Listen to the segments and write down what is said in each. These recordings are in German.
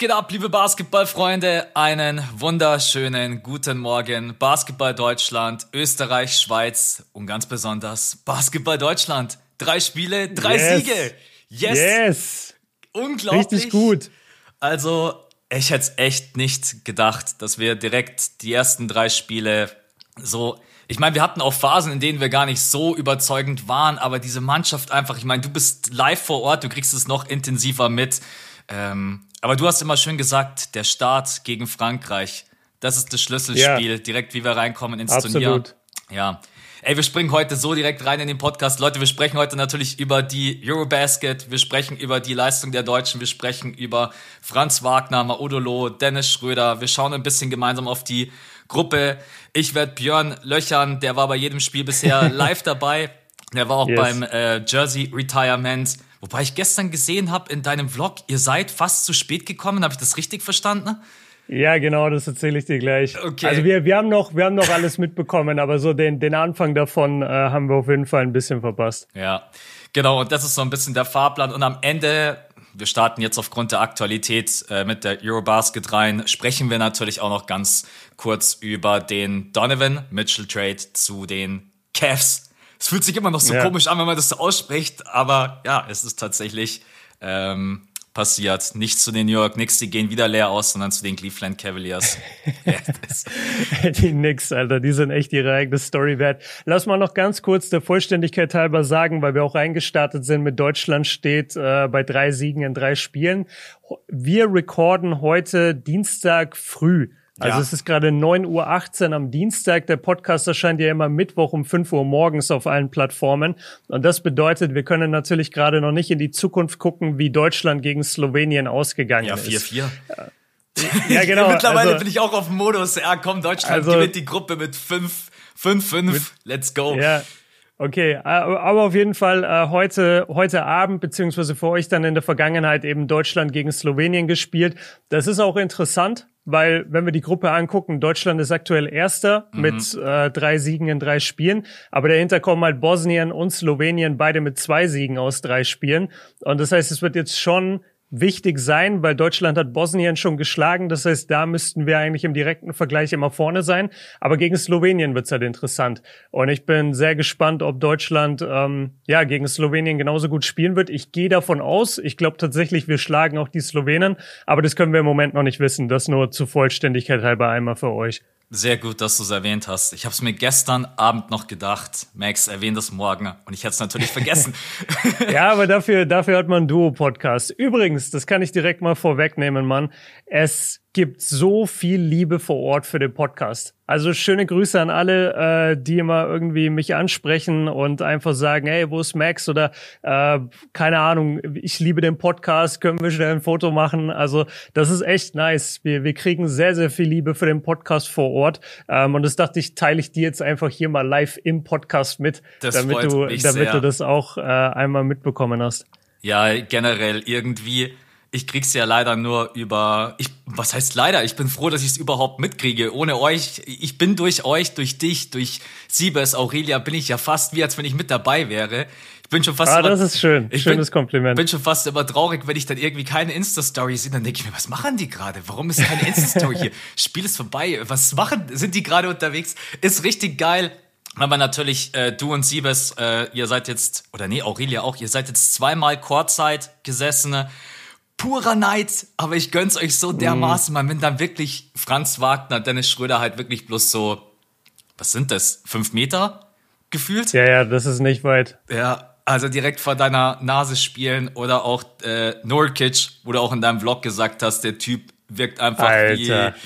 Geht ab, liebe Basketballfreunde? Einen wunderschönen guten Morgen. Basketball Deutschland, Österreich, Schweiz und ganz besonders Basketball Deutschland. Drei Spiele, drei yes. Siege. Yes. Yes. Unglaublich. Richtig gut. Also, ich hätte es echt nicht gedacht, dass wir direkt die ersten drei Spiele so ich meine, wir hatten auch Phasen, in denen wir gar nicht so überzeugend waren, aber diese Mannschaft einfach, ich meine, du bist live vor Ort, du kriegst es noch intensiver mit. Ähm, aber du hast immer schön gesagt, der Start gegen Frankreich, das ist das Schlüsselspiel, ja. direkt wie wir reinkommen ins Absolut. Turnier. Ja. Ey, wir springen heute so direkt rein in den Podcast. Leute, wir sprechen heute natürlich über die Eurobasket, wir sprechen über die Leistung der Deutschen, wir sprechen über Franz Wagner, Maudolo, Dennis Schröder. Wir schauen ein bisschen gemeinsam auf die Gruppe. Ich werde Björn löchern, der war bei jedem Spiel bisher live dabei. Der war auch yes. beim äh, Jersey Retirement. Wobei ich gestern gesehen habe in deinem Vlog, ihr seid fast zu spät gekommen. Habe ich das richtig verstanden? Ja, genau, das erzähle ich dir gleich. Okay. Also wir, wir haben noch, wir haben noch alles mitbekommen, aber so den, den Anfang davon äh, haben wir auf jeden Fall ein bisschen verpasst. Ja, genau. Und das ist so ein bisschen der Fahrplan. Und am Ende, wir starten jetzt aufgrund der Aktualität äh, mit der Eurobasket rein, sprechen wir natürlich auch noch ganz kurz über den Donovan Mitchell Trade zu den Cavs es fühlt sich immer noch so ja. komisch an, wenn man das so ausspricht, aber ja, es ist tatsächlich ähm, passiert. Nicht zu den New York Knicks, die gehen wieder leer aus, sondern zu den Cleveland Cavaliers. die Knicks, Alter, die sind echt ihre eigene Story wert. Lass mal noch ganz kurz der Vollständigkeit halber sagen, weil wir auch eingestartet sind mit Deutschland steht äh, bei drei Siegen in drei Spielen. Wir recorden heute Dienstag früh. Also ja. es ist gerade 9.18 Uhr am Dienstag. Der Podcast erscheint ja immer Mittwoch um 5 Uhr morgens auf allen Plattformen. Und das bedeutet, wir können natürlich gerade noch nicht in die Zukunft gucken, wie Deutschland gegen Slowenien ausgegangen ja, 4 ist. Ja, 4-4. Ja, genau. Mittlerweile also, bin ich auch auf dem Modus. Ja, komm, Deutschland also, gewinnt die Gruppe mit 5, 5, 5. Let's go. Ja. Okay, aber auf jeden Fall äh, heute heute Abend beziehungsweise für euch dann in der Vergangenheit eben Deutschland gegen Slowenien gespielt. Das ist auch interessant, weil wenn wir die Gruppe angucken, Deutschland ist aktuell Erster mhm. mit äh, drei Siegen in drei Spielen, aber dahinter kommen halt Bosnien und Slowenien beide mit zwei Siegen aus drei Spielen. Und das heißt, es wird jetzt schon wichtig sein, weil Deutschland hat Bosnien schon geschlagen. Das heißt, da müssten wir eigentlich im direkten Vergleich immer vorne sein. Aber gegen Slowenien wird's halt interessant. Und ich bin sehr gespannt, ob Deutschland ähm, ja gegen Slowenien genauso gut spielen wird. Ich gehe davon aus. Ich glaube tatsächlich, wir schlagen auch die Slowenen. Aber das können wir im Moment noch nicht wissen. Das nur zur Vollständigkeit halber einmal für euch. Sehr gut, dass du es erwähnt hast. Ich habe es mir gestern Abend noch gedacht. Max, erwähnt es morgen. Und ich hätte es natürlich vergessen. ja, aber dafür, dafür hat man einen Duo-Podcast. Übrigens, das kann ich direkt mal vorwegnehmen, Mann. Es gibt so viel Liebe vor Ort für den Podcast. Also schöne Grüße an alle, äh, die immer irgendwie mich ansprechen und einfach sagen, hey, wo ist Max? Oder äh, keine Ahnung, ich liebe den Podcast, können wir schnell ein Foto machen? Also das ist echt nice. Wir, wir kriegen sehr, sehr viel Liebe für den Podcast vor Ort. Ähm, und das dachte ich, teile ich dir jetzt einfach hier mal live im Podcast mit, das damit du, damit sehr. du das auch äh, einmal mitbekommen hast. Ja, generell irgendwie ich krieg's ja leider nur über, ich, was heißt leider? Ich bin froh, dass ich es überhaupt mitkriege. Ohne euch, ich bin durch euch, durch dich, durch Siebes, Aurelia, bin ich ja fast wie, als wenn ich mit dabei wäre. Ich bin schon fast ah, immer, das ist schön. Ich Schönes bin, Kompliment. bin schon fast immer traurig, wenn ich dann irgendwie keine Insta-Story sehe. Dann denke ich mir, was machen die gerade? Warum ist keine Insta-Story hier? Spiel ist vorbei. Was machen, sind die gerade unterwegs? Ist richtig geil. Aber natürlich, äh, du und Siebes, äh, ihr seid jetzt, oder nee, Aurelia auch, ihr seid jetzt zweimal Kurzzeit gesessene purer Neid, aber ich gönn's euch so dermaßen, man, wenn dann wirklich Franz Wagner, Dennis Schröder halt wirklich bloß so, was sind das, fünf Meter gefühlt? Ja, ja, das ist nicht weit. Ja, also direkt vor deiner Nase spielen oder auch äh, Norkic, wo du auch in deinem Vlog gesagt hast, der Typ wirkt einfach Alter. wie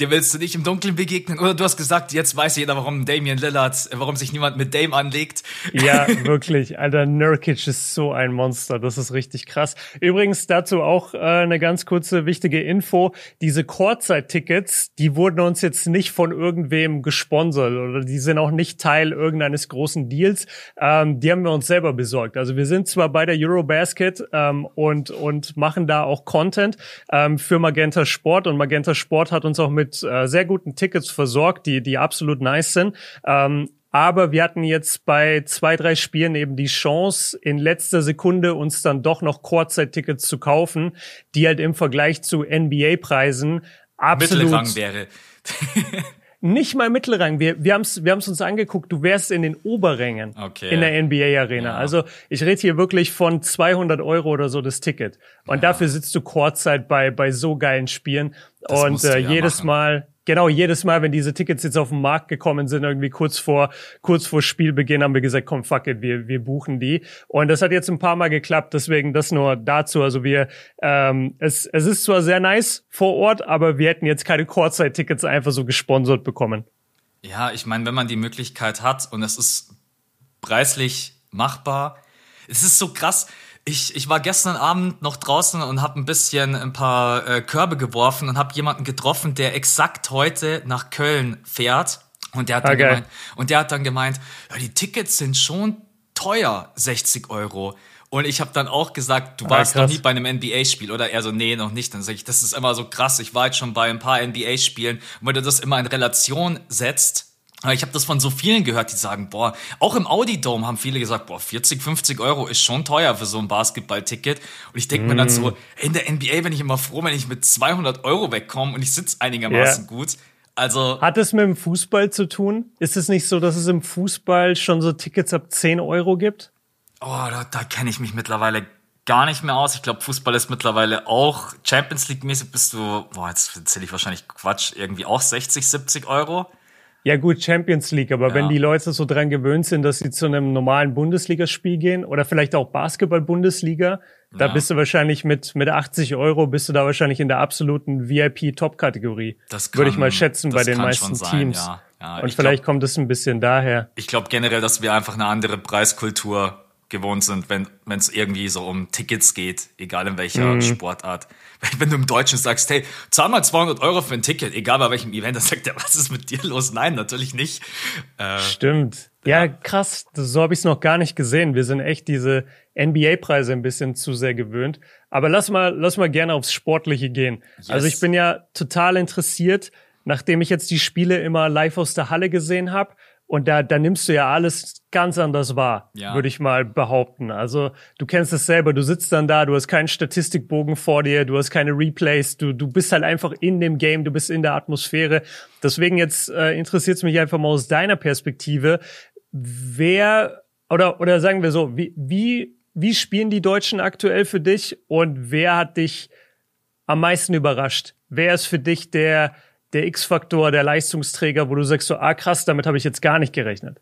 dir willst du nicht im Dunkeln begegnen. Oder du hast gesagt, jetzt weiß jeder, warum Damian Lillard, warum sich niemand mit Dame anlegt. Ja, wirklich. Alter, Nurkic ist so ein Monster. Das ist richtig krass. Übrigens dazu auch äh, eine ganz kurze wichtige Info. Diese Kurzzeit-Tickets, die wurden uns jetzt nicht von irgendwem gesponsert oder die sind auch nicht Teil irgendeines großen Deals. Ähm, die haben wir uns selber besorgt. Also wir sind zwar bei der Eurobasket ähm, und, und machen da auch Content ähm, für Magenta Sport und Magenta Sport hat uns auch mit mit äh, sehr guten Tickets versorgt, die, die absolut nice sind. Ähm, Aber wir hatten jetzt bei zwei, drei Spielen eben die Chance, in letzter Sekunde uns dann doch noch Kurzzeit-Tickets zu kaufen, die halt im Vergleich zu NBA-Preisen absolut Mittelrang wäre. nicht mal Mittelrang. Wir, wir haben es wir haben's uns angeguckt, du wärst in den Oberrängen Okay. in der NBA-Arena. Ja. Also ich rede hier wirklich von 200 Euro oder so das Ticket. Und dafür sitzt du Kurzzeit bei, bei so geilen Spielen. Das Und äh, ja jedes machen. Mal, genau, jedes Mal, wenn diese Tickets jetzt auf den Markt gekommen sind, irgendwie kurz vor, kurz vor Spielbeginn, haben wir gesagt, komm, fuck it, wir, wir buchen die. Und das hat jetzt ein paar Mal geklappt, deswegen das nur dazu. Also wir, ähm, es, es ist zwar sehr nice vor Ort, aber wir hätten jetzt keine Kurzzeit-Tickets einfach so gesponsert bekommen. Ja, ich meine, wenn man die Möglichkeit hat und es ist preislich machbar, es ist so krass. Ich, ich war gestern Abend noch draußen und habe ein bisschen ein paar äh, Körbe geworfen und habe jemanden getroffen, der exakt heute nach Köln fährt. Und der hat dann Ah, geil. gemeint, und der hat dann gemeint, ja, die Tickets sind schon teuer, 60 Euro. Und ich habe dann auch gesagt, du warst noch Ah, krass. nie bei einem NBA-Spiel oder er so, nee, noch nicht. Dann sage ich, das ist immer so krass. Ich war jetzt schon bei ein paar NBA-Spielen. Und wenn du das immer in Relation setzt, ich habe das von so vielen gehört, die sagen, boah, auch im Audi Dome haben viele gesagt, boah, 40, 50 Euro ist schon teuer für so ein Basketball-Ticket. Und ich denke mir dann so, in der NBA bin ich immer froh, wenn ich mit 200 Euro wegkomme und ich sitze einigermaßen Ja. gut. Also Hat es mit dem Fußball zu tun? Ist es nicht so, dass es im Fußball schon so Tickets ab 10 Euro gibt? Oh, da, da kenne ich mich mittlerweile gar nicht mehr aus. Ich glaube, Fußball ist mittlerweile auch Champions League-mäßig bist du, boah, jetzt erzähle ich wahrscheinlich Quatsch, irgendwie auch 60, 70 Euro. Ja gut, Champions League, aber Ja. wenn die Leute so dran gewöhnt sind, dass sie zu einem normalen Bundesligaspiel gehen oder vielleicht auch Basketball-Bundesliga, da Ja. bist du wahrscheinlich mit, mit 80 Euro, bist du da wahrscheinlich in der absoluten VIP-Top-Kategorie. Das Würde ich kann- mal schätzen bei den kann meisten sein, Teams. ja. Ja, Und ich vielleicht glaub- kommt es ein bisschen daher. Ich glaube generell, dass wir einfach eine andere Preiskultur gewohnt sind, wenn es irgendwie so um Tickets geht, egal in welcher Mhm. Sportart. Wenn, du im Deutschen sagst, hey, zahl mal 200 Euro für ein Ticket, egal bei welchem Event, dann sagt er, was ist mit dir los? Nein, natürlich nicht. Äh, Stimmt. Ja, krass. So habe ich es noch gar nicht gesehen. Wir sind echt diese NBA-Preise ein bisschen zu sehr gewöhnt. Aber lass mal, lass mal gerne aufs Sportliche gehen. Also ich bin ja total interessiert, nachdem ich jetzt die Spiele immer live aus der Halle gesehen habe. Und da, da nimmst du ja alles ganz anders wahr, Ja. würde ich mal behaupten. Also du kennst es selber, du sitzt dann da, du hast keinen Statistikbogen vor dir, du hast keine Replays, du, du bist halt einfach in dem Game, du bist in der Atmosphäre. Deswegen jetzt äh, interessiert es mich einfach mal aus deiner Perspektive, wer oder oder sagen wir so, wie wie wie spielen die Deutschen aktuell für dich und wer hat dich am meisten überrascht? Wer ist für dich der der X-Faktor, der Leistungsträger, wo du sagst so, ah krass, damit habe ich jetzt gar nicht gerechnet.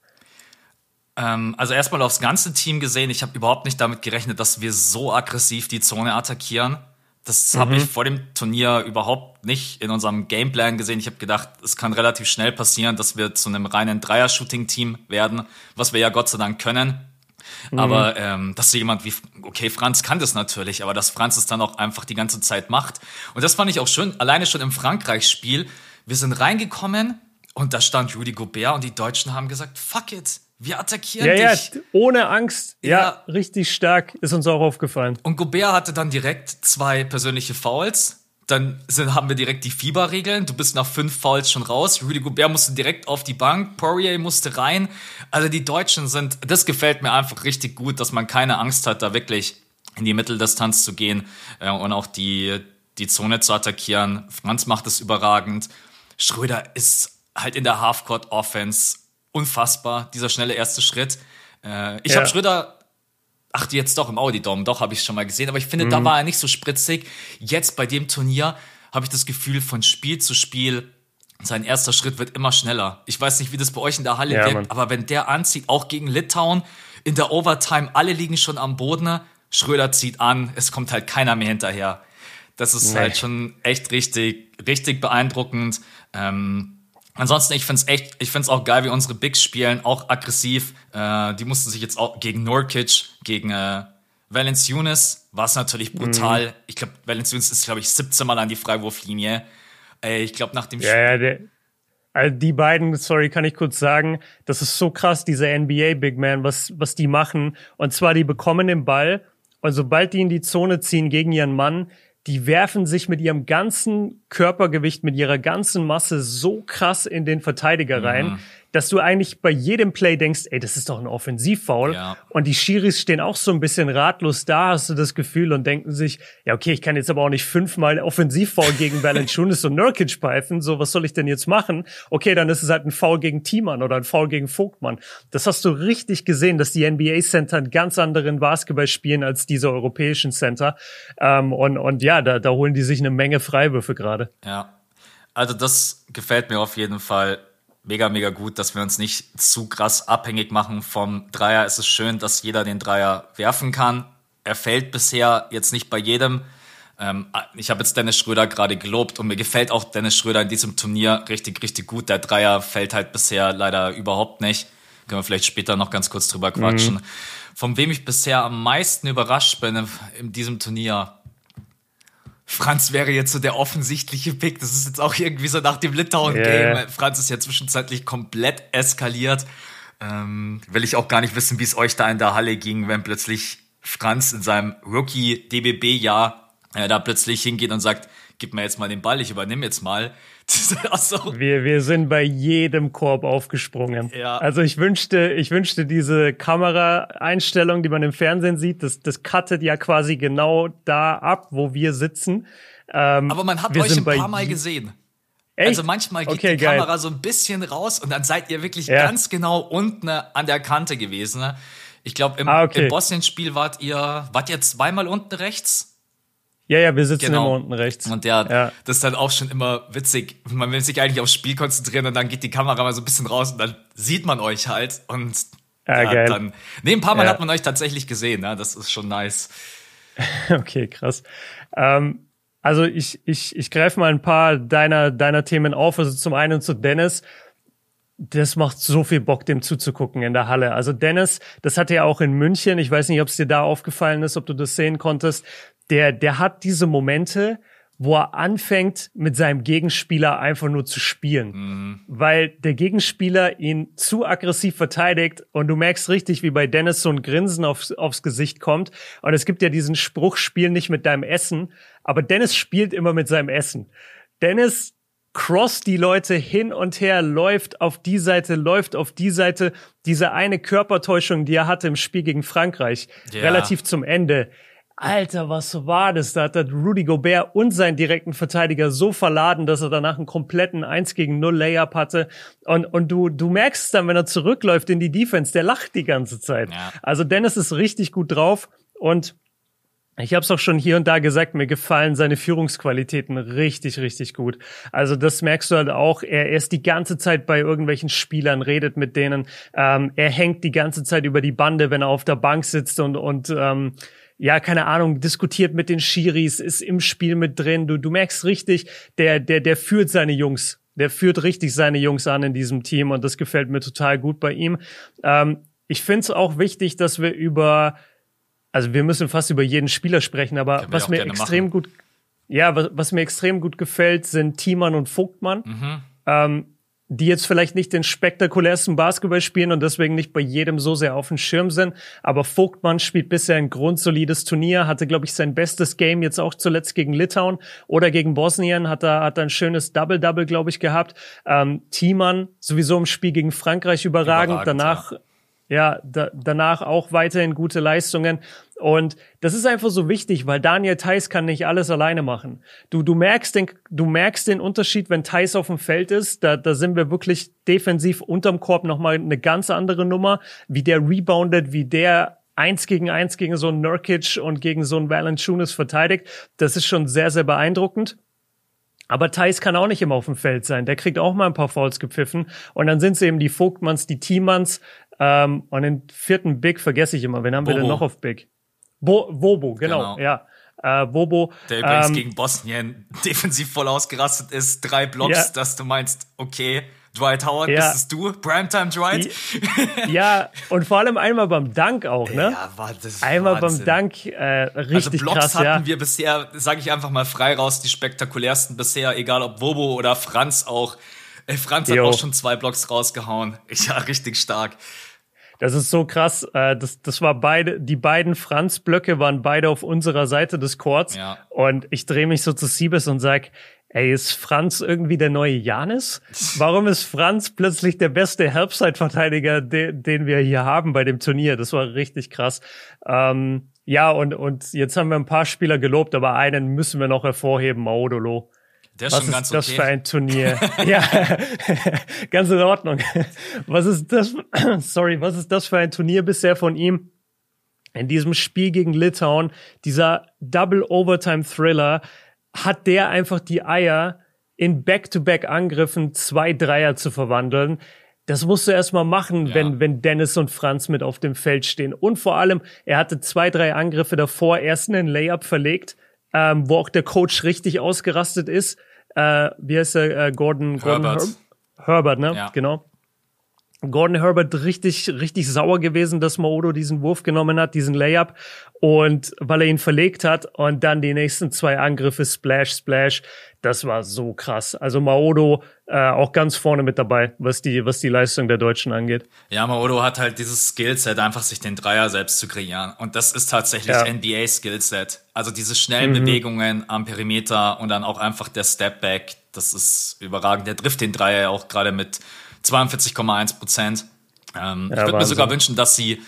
Ähm, also erstmal aufs ganze Team gesehen, ich habe überhaupt nicht damit gerechnet, dass wir so aggressiv die Zone attackieren. Das habe ich vor dem Turnier überhaupt nicht in unserem Gameplan gesehen. Ich habe gedacht, es kann relativ schnell passieren, dass wir zu einem reinen Dreier-Shooting-Team werden, was wir ja Gott sei Dank können. Aber ähm, dass so jemand wie, okay, Franz kann das natürlich, aber dass Franz es dann auch einfach die ganze Zeit macht. Und das fand ich auch schön, alleine schon im Frankreich-Spiel. Wir sind reingekommen und da stand Rudy Gobert und die Deutschen haben gesagt, fuck it, wir attackieren Ja, ja, dich. ohne Angst. Ja. Ja. richtig stark. Ist uns auch aufgefallen. Und Gobert hatte dann direkt zwei persönliche Fouls. Dann sind, haben wir direkt die Fieberregeln. Du bist nach fünf Fouls schon raus. Rudy Gobert musste direkt auf die Bank. Poirier musste rein. Also die Deutschen sind, das gefällt mir einfach richtig gut, dass man keine Angst hat, da wirklich in die Mitteldistanz zu gehen äh, und auch die, die Zone zu attackieren. Franz macht es überragend. Schröder ist halt in der Halfcourt-Offense unfassbar. Dieser schnelle erste Schritt. Äh, ich Ja. habe Schröder Ach, jetzt doch im Audi-Dom, doch, habe ich schon mal gesehen. Aber ich finde, Mhm. da war er nicht so spritzig. Jetzt bei dem Turnier habe ich das Gefühl, von Spiel zu Spiel, sein erster Schritt wird immer schneller. Ich weiß nicht, wie das bei euch in der Halle Ja, wirkt, Mann. aber wenn der anzieht, auch gegen Litauen, in der Overtime, alle liegen schon am Boden, Schröder zieht an, es kommt halt keiner mehr hinterher. Das ist Nee. halt schon echt richtig, richtig beeindruckend. Ähm, Ansonsten, ich find's echt, ich find's auch geil, wie unsere Bigs spielen, auch aggressiv. Äh, die mussten sich jetzt auch gegen Nurkic, gegen äh, Valanciunas, war es natürlich brutal. Mhm. Ich glaube, Valanciunas ist, glaube ich, 17 Mal an die Freiwurflinie. Äh, ich glaube, nach dem Ja, ja, also die beiden, sorry, kann ich kurz sagen, das ist so krass, diese NBA Big Man, was, was die machen. Und zwar, die bekommen den Ball und sobald die in die Zone ziehen gegen ihren Mann, die werfen sich mit ihrem ganzen Körpergewicht, mit ihrer ganzen Masse so krass in den Verteidiger rein. Mhm dass du eigentlich bei jedem Play denkst, ey, das ist doch ein Offensivfoul. Ja. Und die Schiris stehen auch so ein bisschen ratlos da, hast du das Gefühl, und denken sich, ja, okay, ich kann jetzt aber auch nicht fünfmal Offensivfoul gegen Valanciunas und Nurkic pfeifen. So, was soll ich denn jetzt machen? Okay, dann ist es halt ein Foul gegen Thiemann oder ein Foul gegen Vogtmann. Das hast du richtig gesehen, dass die NBA-Center einen ganz anderen Basketball spielen als diese europäischen Center. Ähm, und, und ja, da, da holen die sich eine Menge Freiwürfe gerade. Ja. Also das gefällt mir auf jeden Fall mega, mega gut, dass wir uns nicht zu krass abhängig machen vom Dreier. Es ist schön, dass jeder den Dreier werfen kann. Er fällt bisher jetzt nicht bei jedem. Ähm, ich habe jetzt Dennis Schröder gerade gelobt und mir gefällt auch Dennis Schröder in diesem Turnier richtig, richtig gut. Der Dreier fällt halt bisher leider überhaupt nicht. Können wir vielleicht später noch ganz kurz drüber quatschen. Mhm. Von wem ich bisher am meisten überrascht bin in diesem Turnier, Franz wäre jetzt so der offensichtliche Pick. Das ist jetzt auch irgendwie so nach dem Litauen-Game. Yeah. Franz ist ja zwischenzeitlich komplett eskaliert. Ähm, will ich auch gar nicht wissen, wie es euch da in der Halle ging, wenn plötzlich Franz in seinem Rookie-DBB-Jahr äh, da plötzlich hingeht und sagt, gib mir jetzt mal den Ball, ich übernehme jetzt mal. so. wir, wir sind bei jedem Korb aufgesprungen. Ja. Also ich wünschte, ich wünschte diese Kameraeinstellung, die man im Fernsehen sieht, das, das cuttet ja quasi genau da ab, wo wir sitzen. Ähm, Aber man hat euch ein paar Mal gesehen. Echt? Also manchmal geht okay, die geil. Kamera so ein bisschen raus und dann seid ihr wirklich ja. ganz genau unten an der Kante gewesen. Ne? Ich glaube, im, ah, okay. im Bosnien-Spiel wart ihr, wart ihr zweimal unten rechts? Ja, ja, wir sitzen genau. immer unten rechts. Und ja, ja, das ist dann auch schon immer witzig. Man will sich eigentlich aufs Spiel konzentrieren und dann geht die Kamera mal so ein bisschen raus und dann sieht man euch halt und ja, ja dann. Nee, ein paar Mal ja. hat man euch tatsächlich gesehen, ne? Das ist schon nice. okay, krass. Ähm, also ich, ich, ich greife mal ein paar deiner, deiner Themen auf. Also zum einen zu Dennis das macht so viel Bock, dem zuzugucken in der Halle. Also Dennis, das hatte er auch in München. Ich weiß nicht, ob es dir da aufgefallen ist, ob du das sehen konntest der, der hat diese Momente, wo er anfängt, mit seinem Gegenspieler einfach nur zu spielen. Mhm. Weil der Gegenspieler ihn zu aggressiv verteidigt und du merkst richtig, wie bei Dennis so ein Grinsen aufs, aufs Gesicht kommt. Und es gibt ja diesen Spruch, spiel nicht mit deinem Essen. Aber Dennis spielt immer mit seinem Essen. Dennis cross die Leute hin und her, läuft auf die Seite, läuft auf die Seite. Diese eine Körpertäuschung, die er hatte im Spiel gegen Frankreich, ja. relativ zum Ende Alter, was war das? Da hat Rudy Gobert und seinen direkten Verteidiger so verladen, dass er danach einen kompletten 1 gegen 0 Layup hatte. Und, und du, du merkst dann, wenn er zurückläuft in die Defense, der lacht die ganze Zeit. Ja. Also Dennis ist richtig gut drauf und ich habe es auch schon hier und da gesagt, mir gefallen seine Führungsqualitäten richtig, richtig gut. Also das merkst du halt auch. Er, er ist die ganze Zeit bei irgendwelchen Spielern, redet mit denen. Ähm, er hängt die ganze Zeit über die Bande, wenn er auf der Bank sitzt und, und ähm, ja, keine Ahnung, diskutiert mit den Schiris, ist im Spiel mit drin. Du, du merkst richtig, der, der, der führt seine Jungs. Der führt richtig seine Jungs an in diesem Team und das gefällt mir total gut bei ihm. Ähm, ich finde es auch wichtig, dass wir über, also wir müssen fast über jeden Spieler sprechen, aber was mir extrem machen. gut, ja, was, was, mir extrem gut gefällt, sind Thiemann und Vogtmann. Mhm. Ähm, die jetzt vielleicht nicht den spektakulärsten Basketball spielen und deswegen nicht bei jedem so sehr auf dem Schirm sind. Aber Vogtmann spielt bisher ein grundsolides Turnier, hatte, glaube ich, sein bestes Game jetzt auch zuletzt gegen Litauen oder gegen Bosnien, hat er, hat ein schönes Double-Double, glaube ich, gehabt. Ähm, Thiemann sowieso im Spiel gegen Frankreich überragend. überragend Danach ja ja, da, danach auch weiterhin gute Leistungen. Und das ist einfach so wichtig, weil Daniel Theiss kann nicht alles alleine machen. Du, du merkst den, du merkst den Unterschied, wenn Theiss auf dem Feld ist. Da, da sind wir wirklich defensiv unterm Korb nochmal eine ganz andere Nummer. Wie der reboundet, wie der eins gegen eins gegen so einen Nurkic und gegen so einen Valanciunas verteidigt. Das ist schon sehr, sehr beeindruckend. Aber Thais kann auch nicht immer auf dem Feld sein. Der kriegt auch mal ein paar Fouls gepfiffen. Und dann sind es eben die Vogtmanns, die Teammanns, ähm, und den vierten Big vergesse ich immer. Wen haben Bobo. wir denn noch auf Big? Bo Bobo, genau, genau. ja. Äh, Bobo. Der übrigens ähm, gegen Bosnien defensiv voll ausgerastet ist. Drei Blocks, ja. dass du meinst, okay, Dwight Howard, ja. bist es du? Primetime Dwight? Ja, und vor allem einmal beim Dank auch, ne? Ja, war das Einmal Wahnsinn. beim Dank, äh, richtig also Blocks krass, hatten ja. wir bisher, sage ich einfach mal frei raus, die spektakulärsten bisher, egal ob Bobo oder Franz auch. Ey, Franz hat auch schon zwei Blocks rausgehauen. Ja, richtig stark. Das ist so krass. Äh, das, das war beide, die beiden Franz-Blöcke waren beide auf unserer Seite des Courts. Ja. Und ich drehe mich so zu Siebes und sag, ey, ist Franz irgendwie der neue Janis? Warum ist Franz plötzlich der beste Herbstzeit-Verteidiger, de den wir hier haben bei dem Turnier? Das war richtig krass. Ähm, ja, und, und jetzt haben wir ein paar Spieler gelobt, aber einen müssen wir noch hervorheben, Maudolo. Ist Was ist ganz das okay. für ein Turnier? ja, ganz in Ordnung. Was ist das? Sorry, was ist das für ein Turnier bisher von ihm? In diesem Spiel gegen Litauen, dieser Double Overtime Thriller, hat der einfach die Eier in Back-to-Back-Angriffen zwei Dreier zu verwandeln. Das musst du erstmal machen, Ja. wenn, wenn Dennis und Franz mit auf dem Feld stehen. Und vor allem, er hatte zwei, drei Angriffe davor, erst einen Layup verlegt, ähm, wo auch der Coach richtig ausgerastet ist. Äh, wie heißt er? Äh, Gordon, Gordon Herbert. Herb- Herbert, ne? Ja. Genau. Gordon Herbert richtig, richtig sauer gewesen, dass Maodo diesen Wurf genommen hat, diesen Layup. Und weil er ihn verlegt hat und dann die nächsten zwei Angriffe, Splash, Splash, das war so krass. Also Maodo äh, auch ganz vorne mit dabei, was die, was die Leistung der Deutschen angeht. Ja, Maodo hat halt dieses Skillset, einfach sich den Dreier selbst zu kreieren. Und das ist tatsächlich Ja. NBA-Skillset. Also diese schnellen Bewegungen am Perimeter und dann auch einfach der Stepback, das ist überragend. Der trifft den Dreier ja auch gerade mit 42,1 Prozent. Ähm, ich würde mir sogar wünschen, dass sie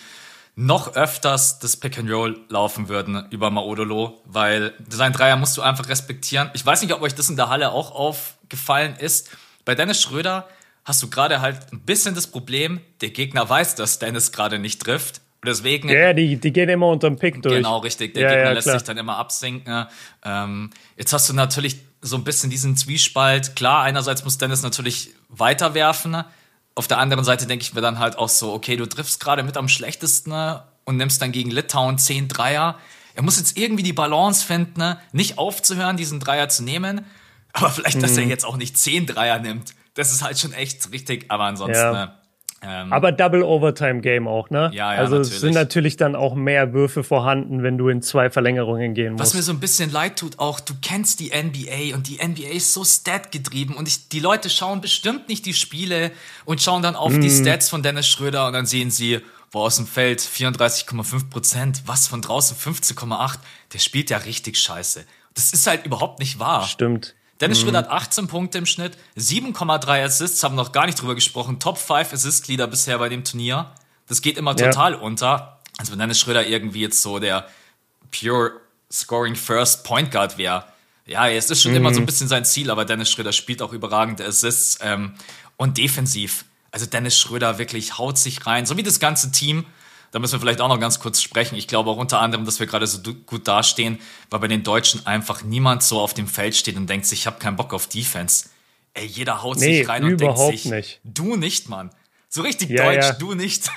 noch öfters das Pick and Roll laufen würden über Maodolo, weil sein Dreier musst du einfach respektieren. Ich weiß nicht, ob euch das in der Halle auch aufgefallen ist. Bei Dennis Schröder hast du gerade halt ein bisschen das Problem, der Gegner weiß, dass Dennis gerade nicht trifft. Und deswegen Ja, die, die gehen immer unterm Pick durch. Genau, richtig. Der Ja, Gegner ja, lässt sich dann immer absinken. Ähm, jetzt hast du natürlich so ein bisschen diesen Zwiespalt. Klar, einerseits muss Dennis natürlich weiterwerfen. Auf der anderen Seite denke ich mir dann halt auch so, okay, du triffst gerade mit am schlechtesten und nimmst dann gegen Litauen 10 Dreier. Er muss jetzt irgendwie die Balance finden, nicht aufzuhören, diesen Dreier zu nehmen. Aber vielleicht, dass Mhm. er jetzt auch nicht 10 Dreier nimmt. Das ist halt schon echt richtig. Aber ansonsten, Ja. Äh, ähm, Aber Double Overtime Game auch, ne? Ja, ja, also es natürlich. sind natürlich dann auch mehr Würfe vorhanden, wenn du in zwei Verlängerungen gehen Was musst. mir so ein bisschen leid tut, auch du kennst die NBA und die NBA ist so statgetrieben und ich, die Leute schauen bestimmt nicht die Spiele und schauen dann auf die Stats von Dennis Schröder und dann sehen sie, wo aus dem Feld 34,5 Prozent, was von draußen 15,8, der spielt ja richtig scheiße. Das ist halt überhaupt nicht wahr. Stimmt. Dennis Schröder hat 18 Punkte im Schnitt, 7,3 Assists, haben noch gar nicht drüber gesprochen. Top 5 Assist-Leader bisher bei dem Turnier. Das geht immer Ja. total unter. Also wenn Dennis Schröder irgendwie jetzt so der pure Scoring First Point Guard wäre. Ja, es ist schon immer so ein bisschen sein Ziel, aber Dennis Schröder spielt auch überragende Assists ähm, und defensiv. Also Dennis Schröder wirklich haut sich rein, so wie das ganze Team. Da müssen wir vielleicht auch noch ganz kurz sprechen. Ich glaube auch unter anderem, dass wir gerade so gut dastehen, weil bei den Deutschen einfach niemand so auf dem Feld steht und denkt sich, ich habe keinen Bock auf Defense. Ey, jeder haut Nee, sich rein und denkt sich, nicht. du nicht, Mann. So richtig Ja, deutsch, ja. du nicht.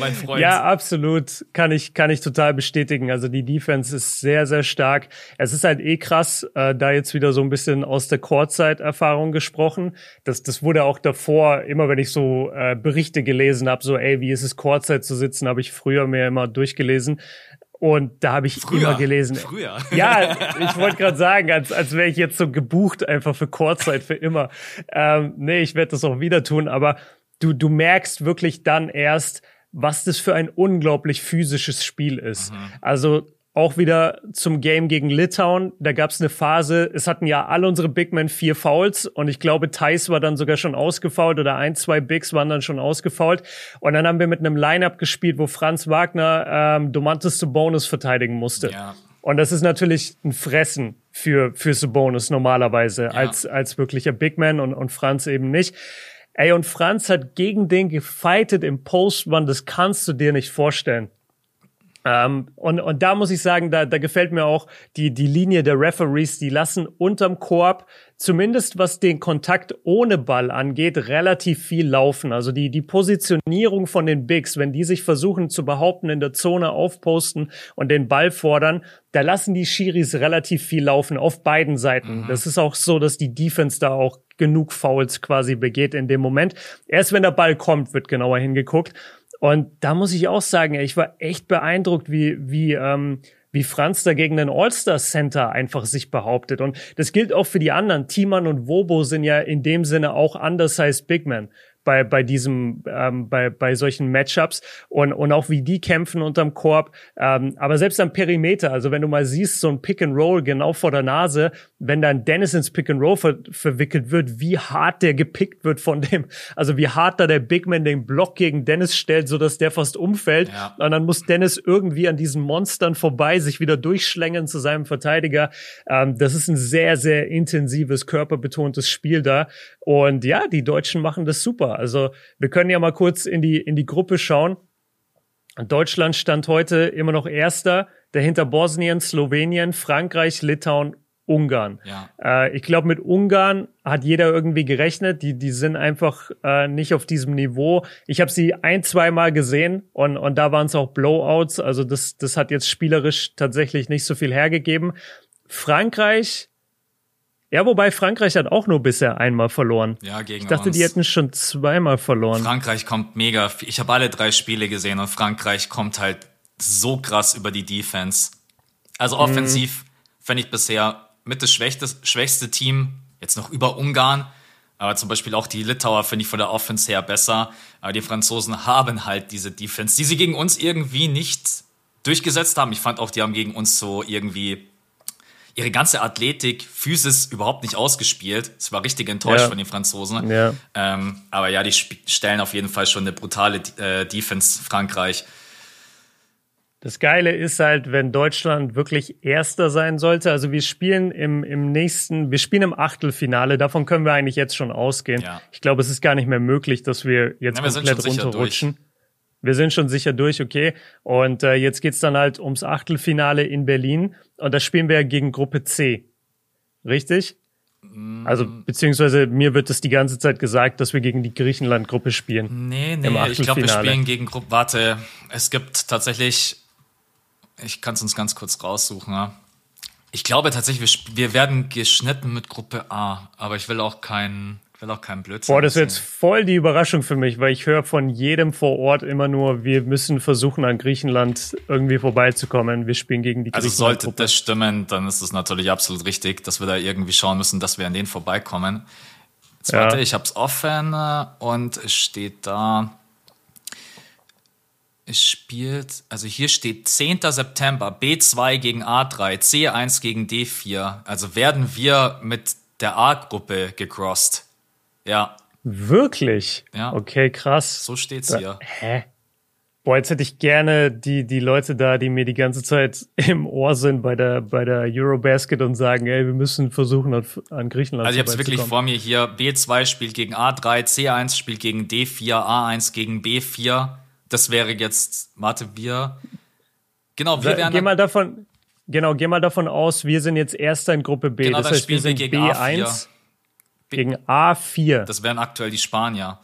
mein Freund. Ja, absolut. Kann ich, kann ich total bestätigen. Also die Defense ist sehr, sehr stark. Es ist halt eh krass, äh, da jetzt wieder so ein bisschen aus der Courtside-Erfahrung gesprochen. Das, das wurde auch davor, immer wenn ich so äh, Berichte gelesen habe, so, ey, wie ist es Courtside zu sitzen, habe ich früher mir immer durchgelesen. Und da habe ich Früher. immer gelesen. Früher. Ja, ich wollte gerade sagen, als, als wäre ich jetzt so gebucht einfach für Kurzzeit für immer. Ähm, nee, ich werde das auch wieder tun, aber du, du merkst wirklich dann erst, was das für ein unglaublich physisches Spiel ist. Also auch wieder zum Game gegen Litauen, da gab es eine Phase, es hatten ja alle unsere Big Men vier Fouls und ich glaube, Thais war dann sogar schon ausgefault oder ein, zwei Bigs waren dann schon ausgefault. Und dann haben wir mit einem Lineup gespielt, wo Franz Wagner ähm, Domantas Bonus verteidigen musste. Ja. Und das ist natürlich ein Fressen für, für Sabonis normalerweise als, als wirklicher Big Man und, und Franz eben nicht. Ey, und Franz hat gegen den gefightet im Post-Run, das kannst du dir nicht vorstellen. Ähm, und, und da muss ich sagen, da, da gefällt mir auch die, die Linie der Referees, die lassen unterm Korb, zumindest was den Kontakt ohne Ball angeht, relativ viel laufen. Also die, die Positionierung von den Bigs, wenn die sich versuchen zu behaupten, in der Zone aufposten und den Ball fordern, da lassen die Schiris relativ viel laufen auf beiden Seiten. Das ist auch so, dass die Defense da auch genug Fouls quasi begeht in dem Moment. Erst wenn der Ball kommt, wird genauer hingeguckt. Und da muss ich auch sagen, ich war echt beeindruckt, wie, wie, ähm, wie Franz da gegen den All-Star Center einfach sich behauptet. Und das gilt auch für die anderen. Thiemann und Wobo sind ja in dem Sinne auch undersized Big Men. Bei, bei diesem, ähm, bei, bei solchen Matchups und, und auch wie die kämpfen unterm Korb. Ähm, aber selbst am Perimeter, also wenn du mal siehst, so ein Pick and Roll genau vor der Nase, wenn dann Dennis ins Pick and Roll ver verwickelt wird, wie hart der gepickt wird von dem, also wie hart da der Big Man den Block gegen Dennis stellt, so dass der fast umfällt. Ja. Und dann muss Dennis irgendwie an diesen Monstern vorbei sich wieder durchschlängeln zu seinem Verteidiger. Ähm, das ist ein sehr, sehr intensives, körperbetontes Spiel da. Und ja, die Deutschen machen das super. Also wir können ja mal kurz in die, in die Gruppe schauen. Deutschland stand heute immer noch Erster, dahinter Bosnien, Slowenien, Frankreich, Litauen, Ungarn. Ja. Äh, ich glaube, mit Ungarn hat jeder irgendwie gerechnet. Die, die sind einfach äh, nicht auf diesem Niveau. Ich habe sie ein, zwei Mal gesehen und, und da waren es auch Blowouts. Also das, das hat jetzt spielerisch tatsächlich nicht so viel hergegeben. Frankreich ja, wobei Frankreich hat auch nur bisher einmal verloren. Ja, gegen Ich dachte, uns. die hätten schon zweimal verloren. Frankreich kommt mega. Ich habe alle drei Spiele gesehen und Frankreich kommt halt so krass über die Defense. Also mhm. offensiv mhm. fände ich bisher mit das schwächste, schwächste Team, jetzt noch über Ungarn. Aber zum Beispiel auch die Litauer finde ich von der Offense her besser. Aber die Franzosen haben halt diese Defense, die sie gegen uns irgendwie nicht durchgesetzt haben. Ich fand auch, die haben gegen uns so irgendwie ihre ganze Athletik, Physis überhaupt nicht ausgespielt. Es war richtig enttäuscht ja. von den Franzosen. Ja. Ähm, aber ja, die stellen auf jeden Fall schon eine brutale äh, Defense Frankreich. Das Geile ist halt, wenn Deutschland wirklich Erster sein sollte. Also wir spielen im, im nächsten, wir spielen im Achtelfinale. Davon können wir eigentlich jetzt schon ausgehen. Ja. Ich glaube, es ist gar nicht mehr möglich, dass wir jetzt ja, wir komplett runterrutschen. Durch. Wir sind schon sicher durch, okay. Und äh, jetzt geht's dann halt ums Achtelfinale in Berlin. Und da spielen wir gegen Gruppe C. Richtig? Also, beziehungsweise mir wird es die ganze Zeit gesagt, dass wir gegen die Griechenland-Gruppe spielen. Nee, nee, ich glaube, wir spielen gegen Gruppe. Warte, es gibt tatsächlich. Ich kann es uns ganz kurz raussuchen. Ja. Ich glaube tatsächlich, wir, wir werden geschnitten mit Gruppe A, aber ich will auch keinen will auch keinen Blödsinn. Boah, das ist jetzt voll die Überraschung für mich, weil ich höre von jedem vor Ort immer nur, wir müssen versuchen, an Griechenland irgendwie vorbeizukommen. Wir spielen gegen die Also sollte das stimmen, dann ist es natürlich absolut richtig, dass wir da irgendwie schauen müssen, dass wir an denen vorbeikommen. Jetzt ja. warte, ich hab's offen äh, und es steht da. Es spielt, also hier steht 10. September, B2 gegen A3, C1 gegen D4. Also werden wir mit der A-Gruppe gecrossed. Ja. Wirklich? Ja. Okay, krass. So steht's hier. Hä? Boah, jetzt hätte ich gerne die, die Leute da, die mir die ganze Zeit im Ohr sind bei der, bei der Eurobasket und sagen, ey, wir müssen versuchen, an, an Griechenland Also ich habe es wirklich vor mir hier. B2 spielt gegen A3, C1 spielt gegen D4, A1 gegen B4. Das wäre jetzt, warte, wir. Genau, wir wären. Geh mal davon, genau, geh mal davon aus, wir sind jetzt Erster in Gruppe B. Genau, das heißt, wir sind wir gegen B1. A4. Gegen A4. Das wären aktuell die Spanier.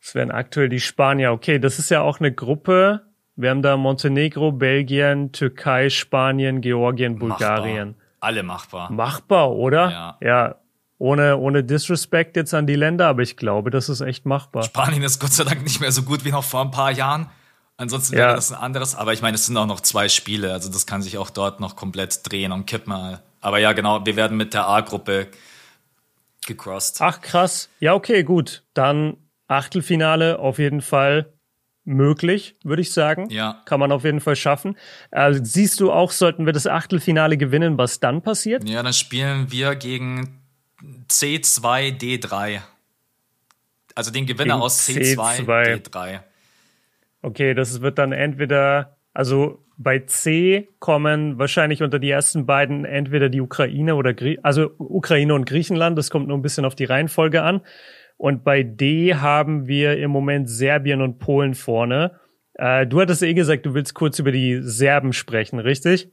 Das wären aktuell die Spanier. Okay, das ist ja auch eine Gruppe. Wir haben da Montenegro, Belgien, Türkei, Spanien, Georgien, Bulgarien. Machbar. Alle machbar. Machbar, oder? Ja. Ja. Ohne, ohne Disrespect jetzt an die Länder, aber ich glaube, das ist echt machbar. Spanien ist Gott sei Dank nicht mehr so gut wie noch vor ein paar Jahren. Ansonsten wäre ja. das ein anderes. Aber ich meine, es sind auch noch zwei Spiele. Also das kann sich auch dort noch komplett drehen und kippen. Aber ja, genau, wir werden mit der A-Gruppe gecrossed. Ach krass. Ja, okay, gut. Dann Achtelfinale auf jeden Fall möglich, würde ich sagen. Ja. Kann man auf jeden Fall schaffen. Äh, siehst du auch, sollten wir das Achtelfinale gewinnen, was dann passiert? Ja, dann spielen wir gegen C2D3. Also den Gewinner gegen aus C2, C2 D3. Okay, das wird dann entweder, also bei C kommen wahrscheinlich unter die ersten beiden entweder die Ukraine oder Grie also Ukraine und Griechenland. Das kommt nur ein bisschen auf die Reihenfolge an. Und bei D haben wir im Moment Serbien und Polen vorne. Äh, du hattest eh gesagt, du willst kurz über die Serben sprechen, richtig?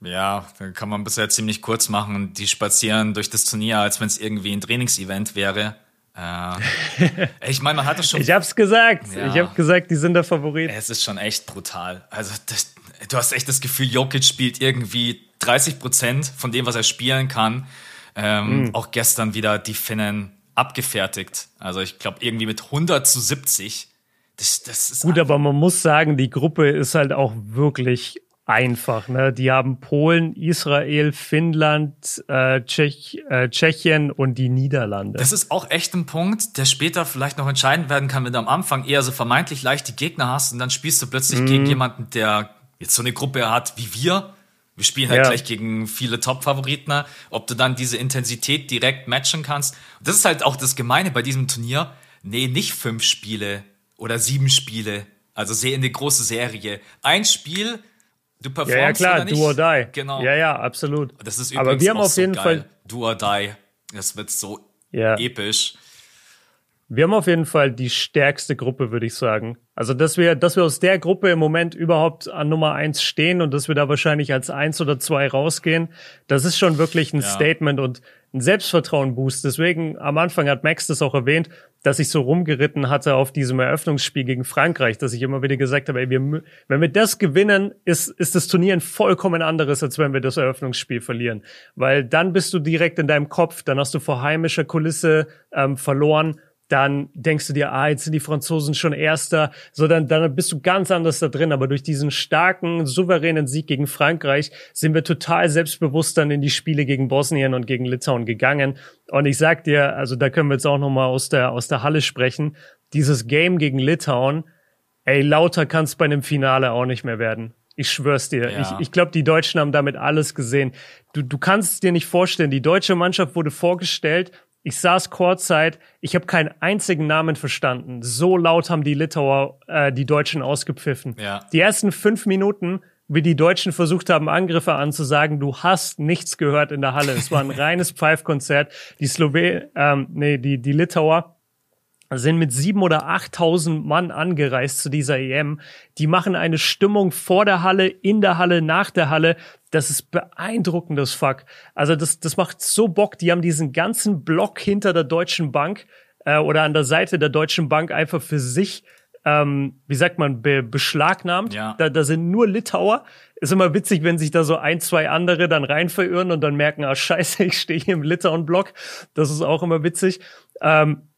Ja, da kann man bisher ziemlich kurz machen. Die spazieren durch das Turnier, als wenn es irgendwie ein Trainingsevent wäre. Äh, ich meine, man hat es schon. ich hab's gesagt. Ja, ich hab gesagt, die sind der Favorit. Es ist schon echt brutal. Also das, du hast echt das Gefühl, Jokic spielt irgendwie 30 Prozent von dem, was er spielen kann. Ähm, mhm. Auch gestern wieder die Finnen abgefertigt. Also ich glaube irgendwie mit 100 zu 70. Das, das ist Gut, aber man muss sagen, die Gruppe ist halt auch wirklich einfach. Ne? Die haben Polen, Israel, Finnland, äh, Tschech, äh, Tschechien und die Niederlande. Das ist auch echt ein Punkt, der später vielleicht noch entscheidend werden kann, wenn du am Anfang eher so vermeintlich leichte Gegner hast und dann spielst du plötzlich mhm. gegen jemanden, der jetzt so eine Gruppe hat wie wir. Wir spielen halt ja. gleich gegen viele Top-Favoriten, ob du dann diese Intensität direkt matchen kannst. Und das ist halt auch das Gemeine bei diesem Turnier. Nee, nicht fünf Spiele oder sieben Spiele. Also sehr in eine große Serie. Ein Spiel, du performst ja, ja klar, oder nicht. do or die. Genau. Ja, ja, absolut. Das ist Aber wir haben auf jeden geil. Fall do or die. Das wird so ja. episch. Wir haben auf jeden Fall die stärkste Gruppe, würde ich sagen. Also, dass wir, dass wir aus der Gruppe im Moment überhaupt an Nummer eins stehen und dass wir da wahrscheinlich als eins oder zwei rausgehen, das ist schon wirklich ein ja. Statement und ein Selbstvertrauen-Boost. Deswegen, am Anfang hat Max das auch erwähnt, dass ich so rumgeritten hatte auf diesem Eröffnungsspiel gegen Frankreich, dass ich immer wieder gesagt habe, ey, wir, wenn wir das gewinnen, ist, ist das Turnier ein vollkommen anderes, als wenn wir das Eröffnungsspiel verlieren. Weil dann bist du direkt in deinem Kopf, dann hast du vor heimischer Kulisse ähm, verloren dann denkst du dir, ah, jetzt sind die Franzosen schon Erster, so dann, dann bist du ganz anders da drin. Aber durch diesen starken, souveränen Sieg gegen Frankreich sind wir total selbstbewusst dann in die Spiele gegen Bosnien und gegen Litauen gegangen. Und ich sag dir, also da können wir jetzt auch nochmal aus der, aus der Halle sprechen. Dieses Game gegen Litauen, ey, lauter kann es bei einem Finale auch nicht mehr werden. Ich schwör's dir. Ja. Ich, ich glaube, die Deutschen haben damit alles gesehen. Du, du kannst es dir nicht vorstellen. Die deutsche Mannschaft wurde vorgestellt ich saß kurzzeit, ich habe keinen einzigen Namen verstanden. So laut haben die Litauer äh, die Deutschen ausgepfiffen. Ja. Die ersten fünf Minuten, wie die Deutschen versucht haben, Angriffe anzusagen, du hast nichts gehört in der Halle. Es war ein reines Pfeifkonzert. Die Slowen, ähm, nee, die, die Litauer sind mit sieben oder achttausend Mann angereist zu dieser EM. Die machen eine Stimmung vor der Halle, in der Halle, nach der Halle. Das ist beeindruckendes Fuck. Also das, das macht so Bock. Die haben diesen ganzen Block hinter der Deutschen Bank äh, oder an der Seite der Deutschen Bank einfach für sich, ähm, wie sagt man, be beschlagnahmt. Ja. Da, da sind nur Litauer. Ist immer witzig, wenn sich da so ein, zwei andere dann rein verirren und dann merken, ah scheiße, ich stehe hier im Litauen-Block. Das ist auch immer witzig. Ähm,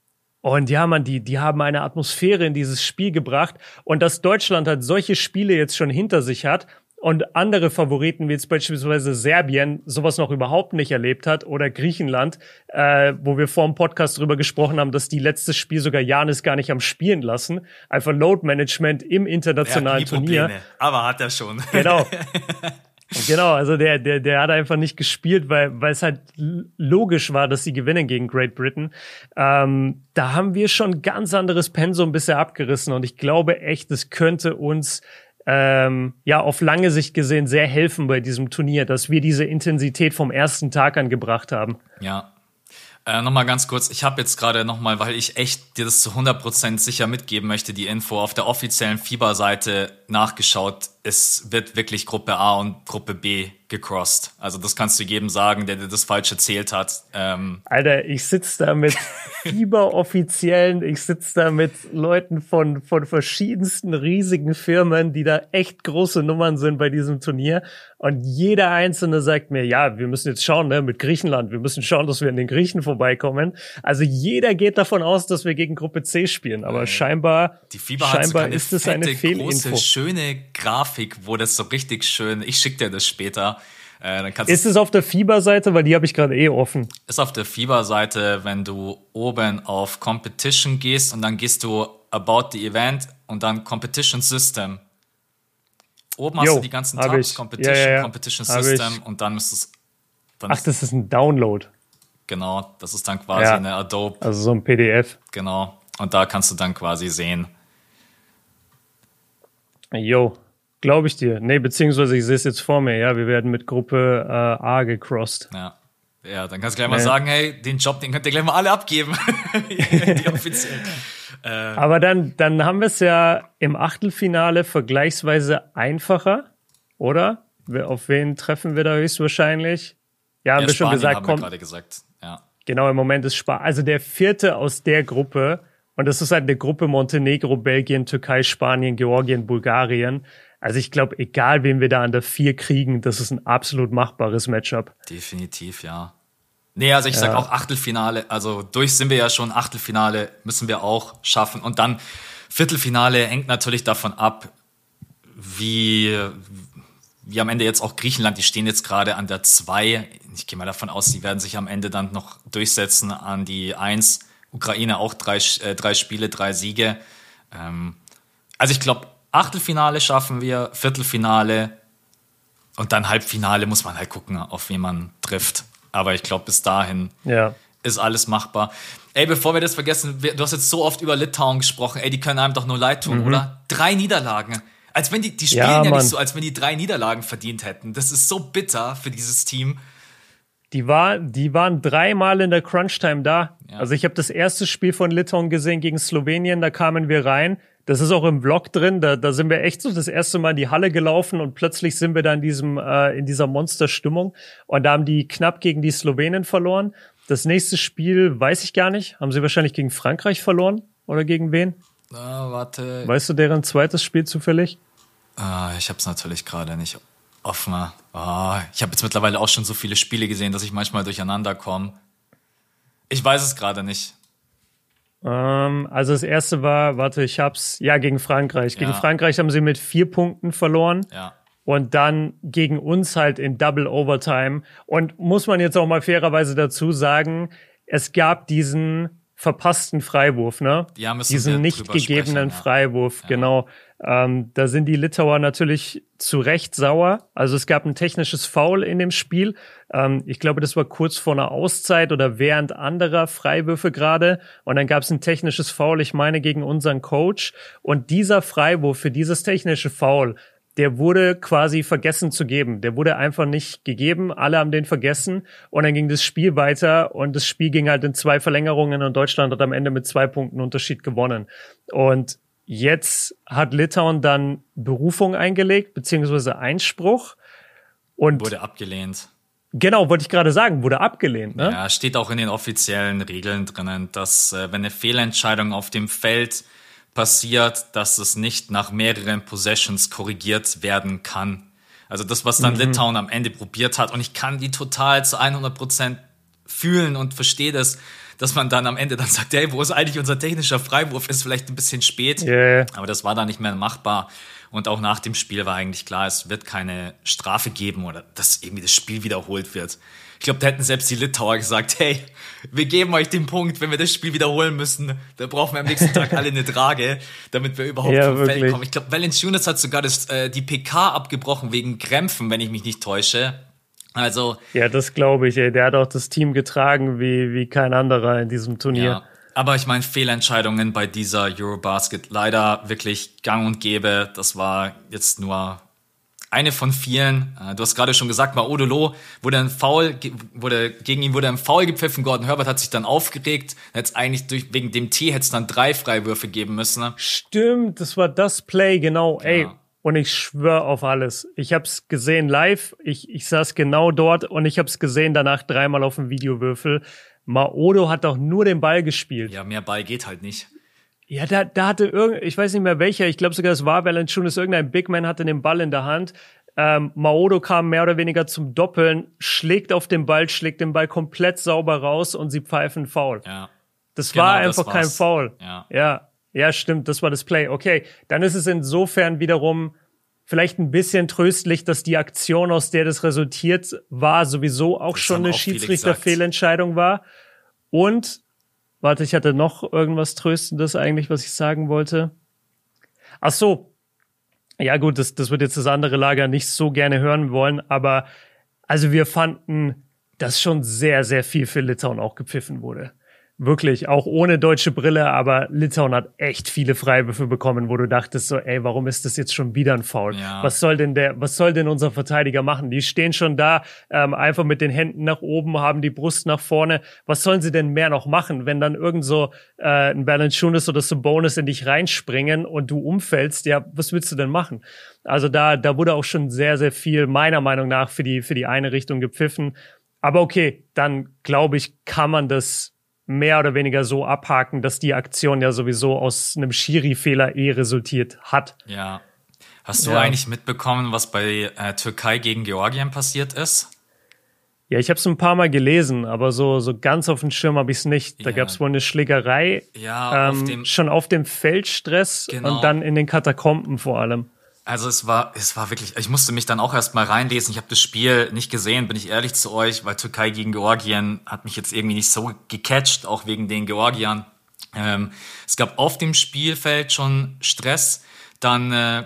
und ja, man, die, die haben eine Atmosphäre in dieses Spiel gebracht. Und dass Deutschland halt solche Spiele jetzt schon hinter sich hat und andere Favoriten, wie jetzt beispielsweise Serbien, sowas noch überhaupt nicht erlebt hat oder Griechenland, äh, wo wir vor dem Podcast drüber gesprochen haben, dass die letztes Spiel sogar Janis gar nicht am Spielen lassen. Einfach Load Management im internationalen Turnier. Probleme, aber hat er schon. Genau. Genau, also der, der, der hat einfach nicht gespielt, weil, weil es halt logisch war, dass sie gewinnen gegen Great Britain. Ähm, da haben wir schon ganz anderes Pensum bisher abgerissen und ich glaube echt, es könnte uns ähm, ja auf lange Sicht gesehen sehr helfen bei diesem Turnier, dass wir diese Intensität vom ersten Tag an gebracht haben. Ja. Äh, nochmal ganz kurz, ich habe jetzt gerade nochmal, weil ich echt dir das zu 100% sicher mitgeben möchte, die Info auf der offiziellen FIBA-Seite nachgeschaut. Es wird wirklich Gruppe A und Gruppe B gecrossed. Also das kannst du jedem sagen, der dir das falsch erzählt hat. Ähm Alter, ich sitze da mit Fieber-Offiziellen, ich sitze da mit Leuten von, von verschiedensten riesigen Firmen, die da echt große Nummern sind bei diesem Turnier. Und jeder Einzelne sagt mir, ja, wir müssen jetzt schauen, ne, mit Griechenland, wir müssen schauen, dass wir in den Griechen vorbeikommen. Also jeder geht davon aus, dass wir gegen Gruppe C spielen. Aber scheinbar, Fieber scheinbar so ist es eine Fehlinfo. Große, schöne Grafik, wo das so richtig schön, ich schicke dir das später. Äh, ist es auf der Fieber-Seite, weil die habe ich gerade eh offen. Ist auf der Fieber-Seite, wenn du oben auf Competition gehst und dann gehst du About the Event und dann Competition System. Oben jo, hast du die ganzen Tabs. Competition, ja, ja, ja. Competition System und dann ist es. Dann Ach, das ist ein Download. Genau, das ist dann quasi eine Adobe. Also so ein PDF. Genau. Und da kannst du dann quasi sehen. Jo, Glaube ich dir. Nee, beziehungsweise ich sehe es jetzt vor mir, ja, wir werden mit Gruppe äh, A gecrossed. Ja. Ja, dann kannst du gleich mal sagen, hey, den Job, den könnt ihr gleich mal alle abgeben. Die offiziell. Äh. Aber dann, dann haben wir es ja im Achtelfinale vergleichsweise einfacher, oder? Auf wen treffen wir da höchstwahrscheinlich? Ja, haben ja, wir schon gesagt, haben wir gerade gesagt. Ja. Genau, im Moment ist Spanien. Also der vierte aus der Gruppe, und das ist halt eine Gruppe Montenegro, Belgien, Türkei, Spanien, Georgien, Bulgarien. Also ich glaube, egal wen wir da an der vier kriegen, das ist ein absolut machbares Matchup. Definitiv, ja. Nee, also ich ja. sag auch Achtelfinale, also durch sind wir ja schon, Achtelfinale müssen wir auch schaffen. Und dann Viertelfinale hängt natürlich davon ab, wie, wie am Ende jetzt auch Griechenland, die stehen jetzt gerade an der 2. Ich gehe mal davon aus, die werden sich am Ende dann noch durchsetzen an die 1. Ukraine auch drei, äh, drei Spiele, drei Siege. Ähm, also ich glaube, Achtelfinale schaffen wir, Viertelfinale und dann Halbfinale muss man halt gucken, auf wen man trifft. Aber ich glaube, bis dahin ja. ist alles machbar. Ey, bevor wir das vergessen, du hast jetzt so oft über Litauen gesprochen, ey, die können einem doch nur leid tun, mhm. oder? Drei Niederlagen. Als wenn die, die spielen ja, ja nicht so, als wenn die drei Niederlagen verdient hätten. Das ist so bitter für dieses Team. Die, war, die waren dreimal in der Crunch-Time da. Ja. Also ich habe das erste Spiel von Litauen gesehen gegen Slowenien, da kamen wir rein. Das ist auch im Vlog drin. Da, da sind wir echt so das erste Mal in die Halle gelaufen und plötzlich sind wir da in diesem äh, in dieser Monsterstimmung. Und da haben die knapp gegen die Slowenen verloren. Das nächste Spiel weiß ich gar nicht. Haben sie wahrscheinlich gegen Frankreich verloren oder gegen wen? Na, warte. Weißt du deren zweites Spiel zufällig? Ah, ich habe es natürlich gerade nicht offener. Oh, ich habe jetzt mittlerweile auch schon so viele Spiele gesehen, dass ich manchmal durcheinander komme. Ich weiß es gerade nicht. Ähm, also das erste war, warte, ich hab's, ja, gegen Frankreich. Gegen ja. Frankreich haben sie mit vier Punkten verloren. Ja. Und dann gegen uns halt in Double Overtime. Und muss man jetzt auch mal fairerweise dazu sagen, es gab diesen verpassten Freiwurf, ne? Ja, Diesen nicht gegebenen ja. Freiwurf, genau. Ähm, da sind die Litauer natürlich zu Recht sauer. Also es gab ein technisches Foul in dem Spiel. Ähm, ich glaube, das war kurz vor einer Auszeit oder während anderer Freiwürfe gerade. Und dann gab es ein technisches Foul, ich meine, gegen unseren Coach. Und dieser Freiwurf für dieses technische Foul der wurde quasi vergessen zu geben. Der wurde einfach nicht gegeben. Alle haben den vergessen. Und dann ging das Spiel weiter und das Spiel ging halt in zwei Verlängerungen und Deutschland hat am Ende mit zwei Punkten Unterschied gewonnen. Und jetzt hat Litauen dann Berufung eingelegt, beziehungsweise Einspruch. Und wurde abgelehnt. Genau, wollte ich gerade sagen, wurde abgelehnt. Ne? Ja, steht auch in den offiziellen Regeln drinnen, dass äh, wenn eine Fehlentscheidung auf dem Feld passiert, dass es nicht nach mehreren Possessions korrigiert werden kann. Also das, was dann mhm. Litauen am Ende probiert hat. Und ich kann die total zu 100 Prozent fühlen und verstehe das, dass man dann am Ende dann sagt, hey, wo ist eigentlich unser technischer Freiwurf? Ist vielleicht ein bisschen spät. Yeah. Aber das war dann nicht mehr machbar. Und auch nach dem Spiel war eigentlich klar, es wird keine Strafe geben oder dass irgendwie das Spiel wiederholt wird. Ich glaube, da hätten selbst die Litauer gesagt, hey, wir geben euch den Punkt, wenn wir das Spiel wiederholen müssen, da brauchen wir am nächsten Tag alle eine Trage, damit wir überhaupt ja, vom Feld kommen. Ich glaube, Valanciunas hat sogar das, äh, die PK abgebrochen wegen Krämpfen, wenn ich mich nicht täusche. Also. Ja, das glaube ich, ey. Der hat auch das Team getragen wie, wie kein anderer in diesem Turnier. Ja. Aber ich meine, Fehlentscheidungen bei dieser Eurobasket leider wirklich gang und gäbe. Das war jetzt nur eine von vielen. Äh, du hast gerade schon gesagt, Maodolo wurde ein Foul, wurde, gegen ihn wurde ein Foul gepfiffen. Gordon Herbert hat sich dann aufgeregt. Jetzt eigentlich durch, wegen dem T hätte es dann drei Freiwürfe geben müssen. Stimmt, das war das Play, genau. Ja. Ey, und ich schwöre auf alles. Ich habe es gesehen live. Ich, ich saß genau dort und ich habe es gesehen danach dreimal auf dem Videowürfel. Maodo hat doch nur den Ball gespielt. Ja, mehr Ball geht halt nicht. Ja, da, da hatte irgend, ich weiß nicht mehr welcher, ich glaube sogar es war Valanciunas, irgendein Big Man hatte den Ball in der Hand. Ähm, Maodo kam mehr oder weniger zum Doppeln, schlägt auf den Ball, schlägt den Ball komplett sauber raus und sie pfeifen Foul. Ja. Das genau, war einfach das kein Foul. Ja. ja. Ja, stimmt, das war das Play. Okay, dann ist es insofern wiederum vielleicht ein bisschen tröstlich, dass die Aktion, aus der das resultiert war, sowieso auch das schon eine Schiedsrichterfehlentscheidung war. Und, warte, ich hatte noch irgendwas Tröstendes eigentlich, was ich sagen wollte. Ach so. Ja gut, das, das wird jetzt das andere Lager nicht so gerne hören wollen, aber also wir fanden, dass schon sehr, sehr viel für Litauen auch gepfiffen wurde. Wirklich, auch ohne deutsche Brille, aber Litauen hat echt viele Freiwürfe bekommen, wo du dachtest so, ey, warum ist das jetzt schon wieder ein Foul? Ja. Was soll denn der, was soll denn unser Verteidiger machen? Die stehen schon da, ähm, einfach mit den Händen nach oben, haben die Brust nach vorne. Was sollen sie denn mehr noch machen, wenn dann irgend so äh, ein Balanchunas oder so Bonus in dich reinspringen und du umfällst? Ja, was willst du denn machen? Also da, da wurde auch schon sehr, sehr viel meiner Meinung nach für die, für die eine Richtung gepfiffen. Aber okay, dann glaube ich, kann man das mehr oder weniger so abhaken, dass die Aktion ja sowieso aus einem Schiri-Fehler eh resultiert hat. Ja. Hast du ja. eigentlich mitbekommen, was bei äh, Türkei gegen Georgien passiert ist? Ja, ich habe es ein paar Mal gelesen, aber so, so ganz auf dem Schirm habe ich es nicht. Da ja. gab es wohl eine Schlägerei. Ja, ähm, auf dem, schon auf dem Feldstress genau. und dann in den Katakomben vor allem. Also es war, es war wirklich, ich musste mich dann auch erst mal reinlesen. Ich habe das Spiel nicht gesehen, bin ich ehrlich zu euch, weil Türkei gegen Georgien hat mich jetzt irgendwie nicht so gecatcht, auch wegen den Georgiern. Ähm, es gab auf dem Spielfeld schon Stress. Dann äh,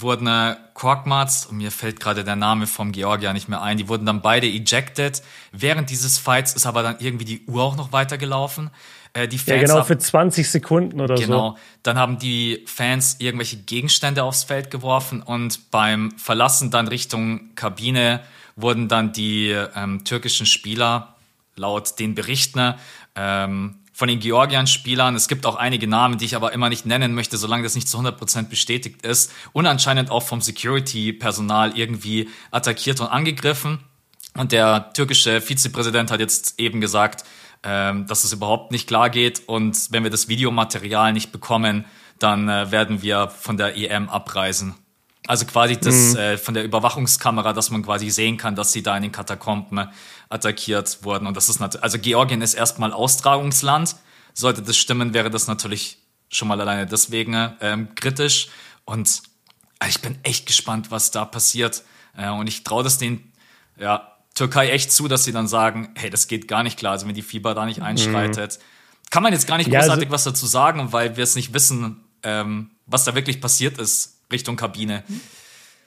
wurden äh, Korkmaz, und mir fällt gerade der Name vom Georgier nicht mehr ein, die wurden dann beide ejected. Während dieses Fights ist aber dann irgendwie die Uhr auch noch weitergelaufen. Äh, die Fans ja, genau, haben, für 20 Sekunden oder genau, so. Genau. Dann haben die Fans irgendwelche Gegenstände aufs Feld geworfen und beim Verlassen dann Richtung Kabine wurden dann die ähm, türkischen Spieler laut den Berichten ähm, von den Georgiern-Spielern. Es gibt auch einige Namen, die ich aber immer nicht nennen möchte, solange das nicht zu 100% bestätigt ist. Und anscheinend auch vom Security-Personal irgendwie attackiert und angegriffen. Und der türkische Vizepräsident hat jetzt eben gesagt, ähm, dass es überhaupt nicht klar geht. Und wenn wir das Videomaterial nicht bekommen, dann äh, werden wir von der EM abreisen. Also quasi das mhm. äh, von der Überwachungskamera, dass man quasi sehen kann, dass sie da in den Katakomben attackiert wurden. Und das ist natürlich, also Georgien ist erstmal Austragungsland. Sollte das stimmen, wäre das natürlich schon mal alleine deswegen ähm, kritisch. Und also ich bin echt gespannt, was da passiert. Äh, und ich traue das den ja, Türkei echt zu, dass sie dann sagen, hey, das geht gar nicht klar. Also wenn die Fieber da nicht mhm. einschreitet, mhm. kann man jetzt gar nicht großartig ja, also was dazu sagen, weil wir es nicht wissen, ähm, was da wirklich passiert ist Richtung Kabine.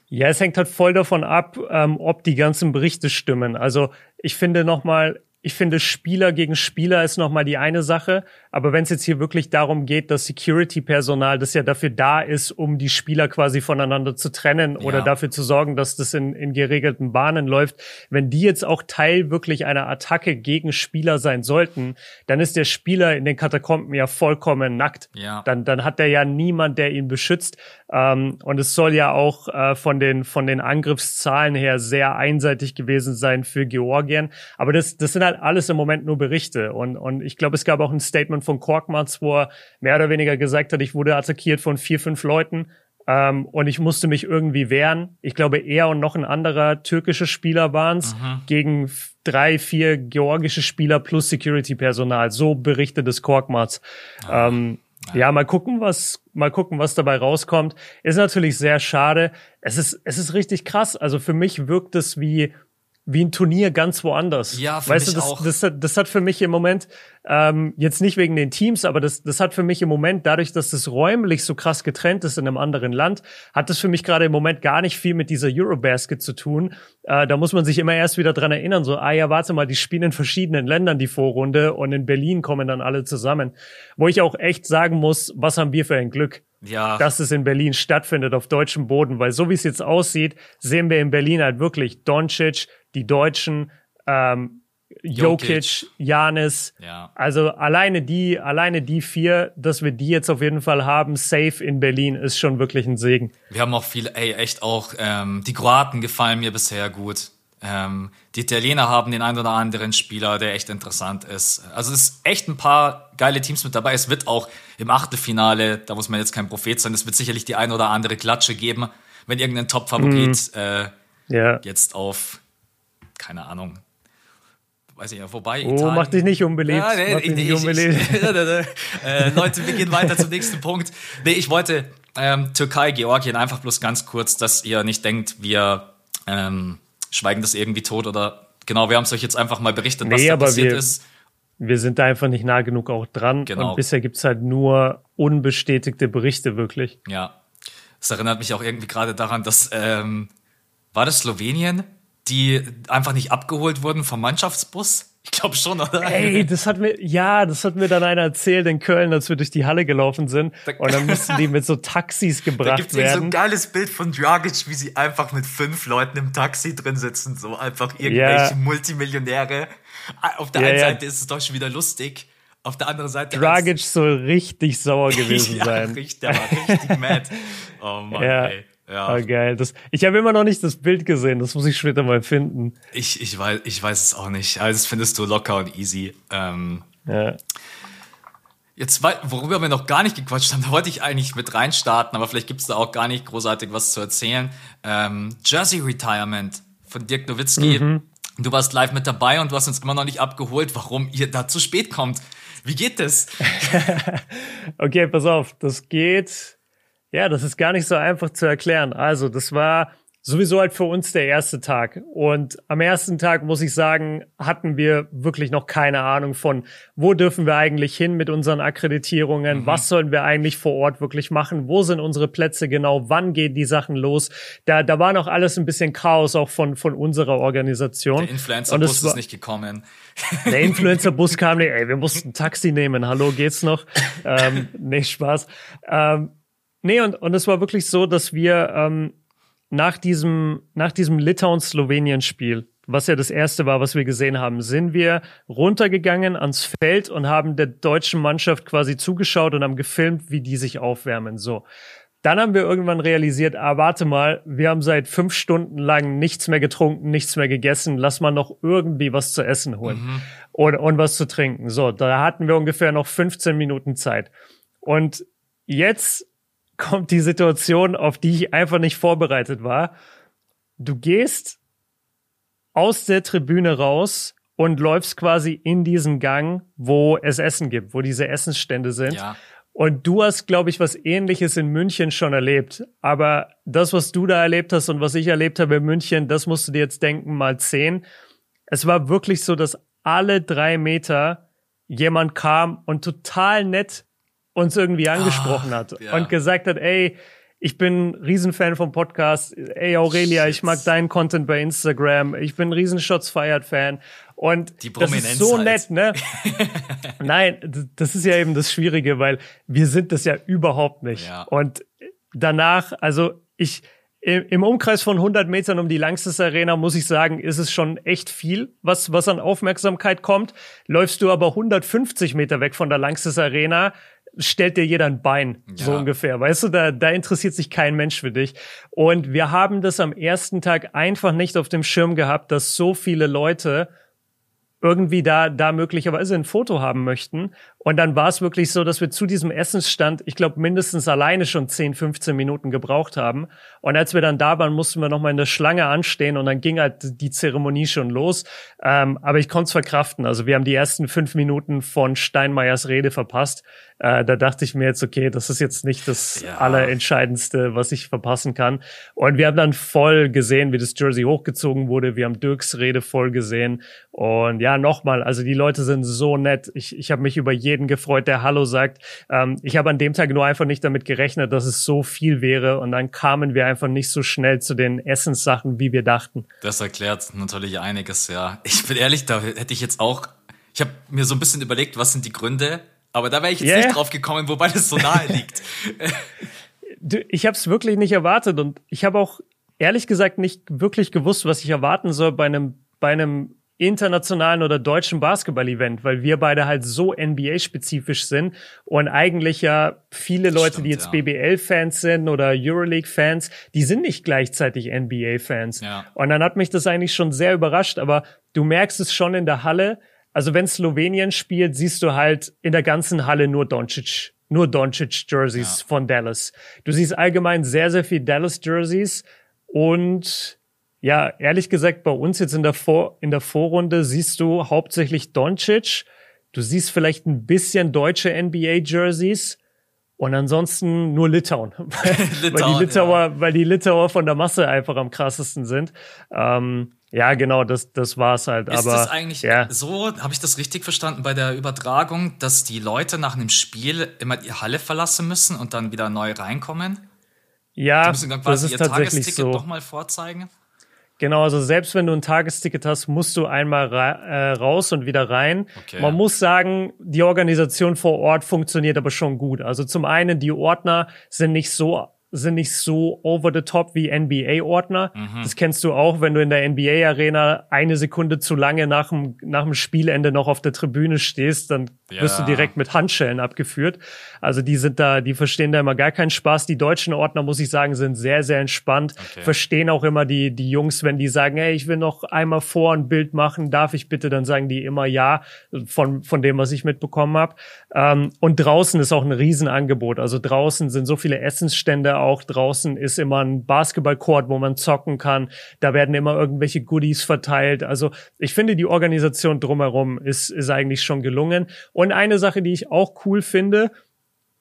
Ja, es hängt halt voll davon ab, ähm, ob die ganzen Berichte stimmen. Also ich finde nochmal, ich finde, Spieler gegen Spieler ist nochmal die eine Sache. Aber wenn es jetzt hier wirklich darum geht, dass Security-Personal, das ja dafür da ist, um die Spieler quasi voneinander zu trennen ja. oder dafür zu sorgen, dass das in, in geregelten Bahnen läuft, wenn die jetzt auch Teil wirklich einer Attacke gegen Spieler sein sollten, dann ist der Spieler in den Katakomben ja vollkommen nackt. Ja. Dann, dann hat er ja niemand, der ihn beschützt. Ähm, und es soll ja auch äh, von den, von den Angriffszahlen her sehr einseitig gewesen sein für Georgien. Aber das, das sind halt halt alles im Moment nur Berichte. Und, und ich glaube, es gab auch ein Statement von Korkmaz, wo er mehr oder weniger gesagt hat, ich wurde attackiert von vier, fünf Leuten. Ähm, und ich musste mich irgendwie wehren. Ich glaube, er und noch ein anderer türkischer Spieler waren es mhm. gegen drei, vier georgische Spieler plus Security-Personal. So berichtet es Korkmaz. Ja. Ähm, ja, mal gucken, was, mal gucken, was dabei rauskommt. Ist natürlich sehr schade. Es ist, es ist richtig krass. Also für mich wirkt es wie wie ein Turnier ganz woanders. Ja, für weißt mich du, das, auch. Das, das, das hat für mich im Moment ähm, jetzt nicht wegen den Teams, aber das, das hat für mich im Moment dadurch, dass das räumlich so krass getrennt ist in einem anderen Land, hat das für mich gerade im Moment gar nicht viel mit dieser Eurobasket zu tun. Äh, da muss man sich immer erst wieder dran erinnern, so ah ja, warte mal, die spielen in verschiedenen Ländern die Vorrunde und in Berlin kommen dann alle zusammen. Wo ich auch echt sagen muss, was haben wir für ein Glück? ja. dass es in Berlin stattfindet auf deutschem Boden, weil so wie es jetzt aussieht, sehen wir in Berlin halt wirklich Doncic, die Deutschen, ähm, Jokic, Janis. Ja. Also alleine die, alleine die vier, dass wir die jetzt auf jeden Fall haben, safe in Berlin, ist schon wirklich ein Segen. Wir haben auch viele, ey, echt auch, ähm, die Kroaten gefallen mir bisher gut. Ähm, die Italiener haben den einen oder anderen Spieler, der echt interessant ist. Also es ist echt ein paar geile Teams mit dabei. Es wird auch im Achtelfinale, da muss man jetzt kein Prophet sein, es wird sicherlich die ein oder andere Klatsche geben, wenn irgendein Top-Favorit mm. äh, ja. jetzt auf keine Ahnung, weiß ich ja, vorbei. Oh, Italien. mach dich nicht unbeliebt. Ja, nee, mach dich nicht unbeliebt. äh, Leute, wir gehen weiter zum nächsten Punkt. Nee, ich wollte ähm, Türkei, Georgien einfach bloß ganz kurz, dass ihr nicht denkt, wir ähm, schweigen das irgendwie tot oder genau, wir haben es euch jetzt einfach mal berichtet, nee, was da passiert wir, ist. Wir sind da einfach nicht nah genug auch dran. Genau. Und bisher gibt's halt nur unbestätigte Berichte wirklich. Ja. Das erinnert mich auch irgendwie gerade daran, dass ähm, war das Slowenien? Die einfach nicht abgeholt wurden vom Mannschaftsbus? Ich glaube schon, oder? Ey, das hat mir, ja, das hat mir dann einer erzählt in Köln, als wir durch die Halle gelaufen sind. Und dann mussten die mit so Taxis gebracht da gibt's werden. so ein geiles Bild von Dragic, wie sie einfach mit fünf Leuten im Taxi drin sitzen, so einfach irgendwelche ja. Multimillionäre. Auf der ja, einen Seite ist es doch schon wieder lustig. Auf der anderen Seite. Dragic soll richtig sauer gewesen ja, sein. Richtig, der war richtig mad. Oh Mann, ja. ey. Ja. Oh, geil. Das, ich habe immer noch nicht das Bild gesehen. Das muss ich später mal finden. Ich, ich, weiß, ich weiß es auch nicht. Also das findest du locker und easy. Ähm, ja. Jetzt, worüber wir noch gar nicht gequatscht haben, da wollte ich eigentlich mit reinstarten, aber vielleicht gibt es da auch gar nicht großartig was zu erzählen. Ähm, Jersey Retirement von Dirk Nowitzki. Mhm. Du warst live mit dabei und du hast uns immer noch nicht abgeholt, warum ihr da zu spät kommt. Wie geht das? okay, pass auf. Das geht Ja, das ist gar nicht so einfach zu erklären. Also, das war sowieso halt für uns der erste Tag. Und am ersten Tag, muss ich sagen, hatten wir wirklich noch keine Ahnung von, wo dürfen wir eigentlich hin mit unseren Akkreditierungen, mhm. was sollen wir eigentlich vor Ort wirklich machen, wo sind unsere Plätze genau, wann gehen die Sachen los. Da, da war noch alles ein bisschen Chaos auch von, von unserer Organisation. Der Influencer-Bus ist nicht gekommen. Der Influencer-Bus kam nicht, ey, wir mussten ein Taxi nehmen, hallo, geht's noch? ähm, nicht Spaß. Ähm, nee, und, und es war wirklich so, dass wir ähm, nach diesem, nach diesem Litauen-Slowenien-Spiel, was ja das erste war, was wir gesehen haben, sind wir runtergegangen ans Feld und haben der deutschen Mannschaft quasi zugeschaut und haben gefilmt, wie die sich aufwärmen. So. Dann haben wir irgendwann realisiert, ah, warte mal, wir haben seit fünf Stunden lang nichts mehr getrunken, nichts mehr gegessen. Lass mal noch irgendwie was zu essen holen mhm. und, und was zu trinken. So, da hatten wir ungefähr noch 15 Minuten Zeit. Und jetzt kommt die Situation, auf die ich einfach nicht vorbereitet war. Du gehst aus der Tribüne raus und läufst quasi in diesen Gang, wo es Essen gibt, wo diese Essensstände sind. Ja. Und du hast, glaube ich, was ähnliches in München schon erlebt. Aber das, was du da erlebt hast und was ich erlebt habe in München, das musst du dir jetzt denken, mal zehn. Es war wirklich so, dass alle drei Meter jemand kam und total nett uns irgendwie angesprochen ah, hat ja. und gesagt hat, ey, ich bin Riesenfan vom Podcast. Ey, Aurelia, Shit. ich mag deinen Content bei Instagram. Ich bin riesen Shots Fired Fan. Und Die das ist so halt. nett, ne? Nein, das ist ja eben das Schwierige, weil wir sind das ja überhaupt nicht. Ja. Und danach, also ich, im Umkreis von 100 Metern um die Langstes Arena muss ich sagen, ist es schon echt viel, was, was an Aufmerksamkeit kommt. Läufst du aber 150 Meter weg von der Langstes Arena, stellt dir jeder ein Bein, ja. so ungefähr. Weißt du, da, da interessiert sich kein Mensch für dich. Und wir haben das am ersten Tag einfach nicht auf dem Schirm gehabt, dass so viele Leute irgendwie da, da möglicherweise ein Foto haben möchten. Und dann war es wirklich so, dass wir zu diesem Essensstand, ich glaube, mindestens alleine schon 10, 15 Minuten gebraucht haben. Und als wir dann da waren, mussten wir nochmal in der Schlange anstehen und dann ging halt die Zeremonie schon los. Ähm, aber ich konnte es verkraften. Also wir haben die ersten fünf Minuten von Steinmeiers Rede verpasst. Äh, da dachte ich mir jetzt, okay, das ist jetzt nicht das ja. Allerentscheidendste, was ich verpassen kann. Und wir haben dann voll gesehen, wie das Jersey hochgezogen wurde. Wir haben Dirks Rede voll gesehen. Und ja, nochmal, also die Leute sind so nett. Ich, ich habe mich über jeden gefreut, der Hallo sagt. Ähm, ich habe an dem Tag nur einfach nicht damit gerechnet, dass es so viel wäre. Und dann kamen wir einfach nicht so schnell zu den Essenssachen, wie wir dachten. Das erklärt natürlich einiges, ja. Ich bin ehrlich, da hätte ich jetzt auch ich habe mir so ein bisschen überlegt, was sind die Gründe, aber da wäre ich jetzt yeah. nicht drauf gekommen, wobei das so nahe liegt. ich habe es wirklich nicht erwartet und ich habe auch ehrlich gesagt nicht wirklich gewusst, was ich erwarten soll bei einem bei einem internationalen oder deutschen Basketball-Event, weil wir beide halt so NBA-spezifisch sind und eigentlich ja viele Leute, Stimmt, die jetzt ja. BBL-Fans sind oder Euroleague-Fans, die sind nicht gleichzeitig NBA-Fans. Ja. Und dann hat mich das eigentlich schon sehr überrascht, aber du merkst es schon in der Halle, also wenn Slowenien spielt, siehst du halt in der ganzen Halle nur Doncic, nur Doncic Jerseys ja. von Dallas. Du siehst allgemein sehr, sehr viel Dallas Jerseys und ja, ehrlich gesagt, bei uns jetzt in der, Vor in der Vorrunde siehst du hauptsächlich Doncic. Du siehst vielleicht ein bisschen deutsche NBA Jerseys. Und ansonsten nur Litauen, weil, Litauen, weil die Litauer, ja. weil die Litauer von der Masse einfach am krassesten sind. Ähm, ja, genau, das, das war's halt. Ist Aber, das eigentlich ja. so, habe ich das richtig verstanden bei der Übertragung, dass die Leute nach einem Spiel immer die Halle verlassen müssen und dann wieder neu reinkommen? Ja, die müssen dann quasi das ist ihr tatsächlich Tagesticket so. doch mal vorzeigen? Genau, also selbst wenn du ein Tagesticket hast, musst du einmal ra äh, raus und wieder rein. Okay. Man muss sagen, die Organisation vor Ort funktioniert aber schon gut. Also zum einen, die Ordner sind nicht so sind nicht so over the top wie NBA-Ordner. Mhm. Das kennst du auch, wenn du in der NBA-Arena eine Sekunde zu lange nach dem, nach dem Spielende noch auf der Tribüne stehst, dann ja. wirst du direkt mit Handschellen abgeführt. Also die sind da, die verstehen da immer gar keinen Spaß. Die deutschen Ordner, muss ich sagen, sind sehr, sehr entspannt. Okay. Verstehen auch immer die, die Jungs, wenn die sagen, hey, ich will noch einmal vor ein Bild machen, darf ich bitte? Dann sagen die immer ja, von, von dem, was ich mitbekommen habe. Ähm, und draußen ist auch ein Riesenangebot. Also draußen sind so viele Essensstände auch. Draußen ist immer ein Basketballcourt, wo man zocken kann. Da werden immer irgendwelche Goodies verteilt. Also ich finde, die Organisation drumherum ist, ist eigentlich schon gelungen. Und eine Sache, die ich auch cool finde,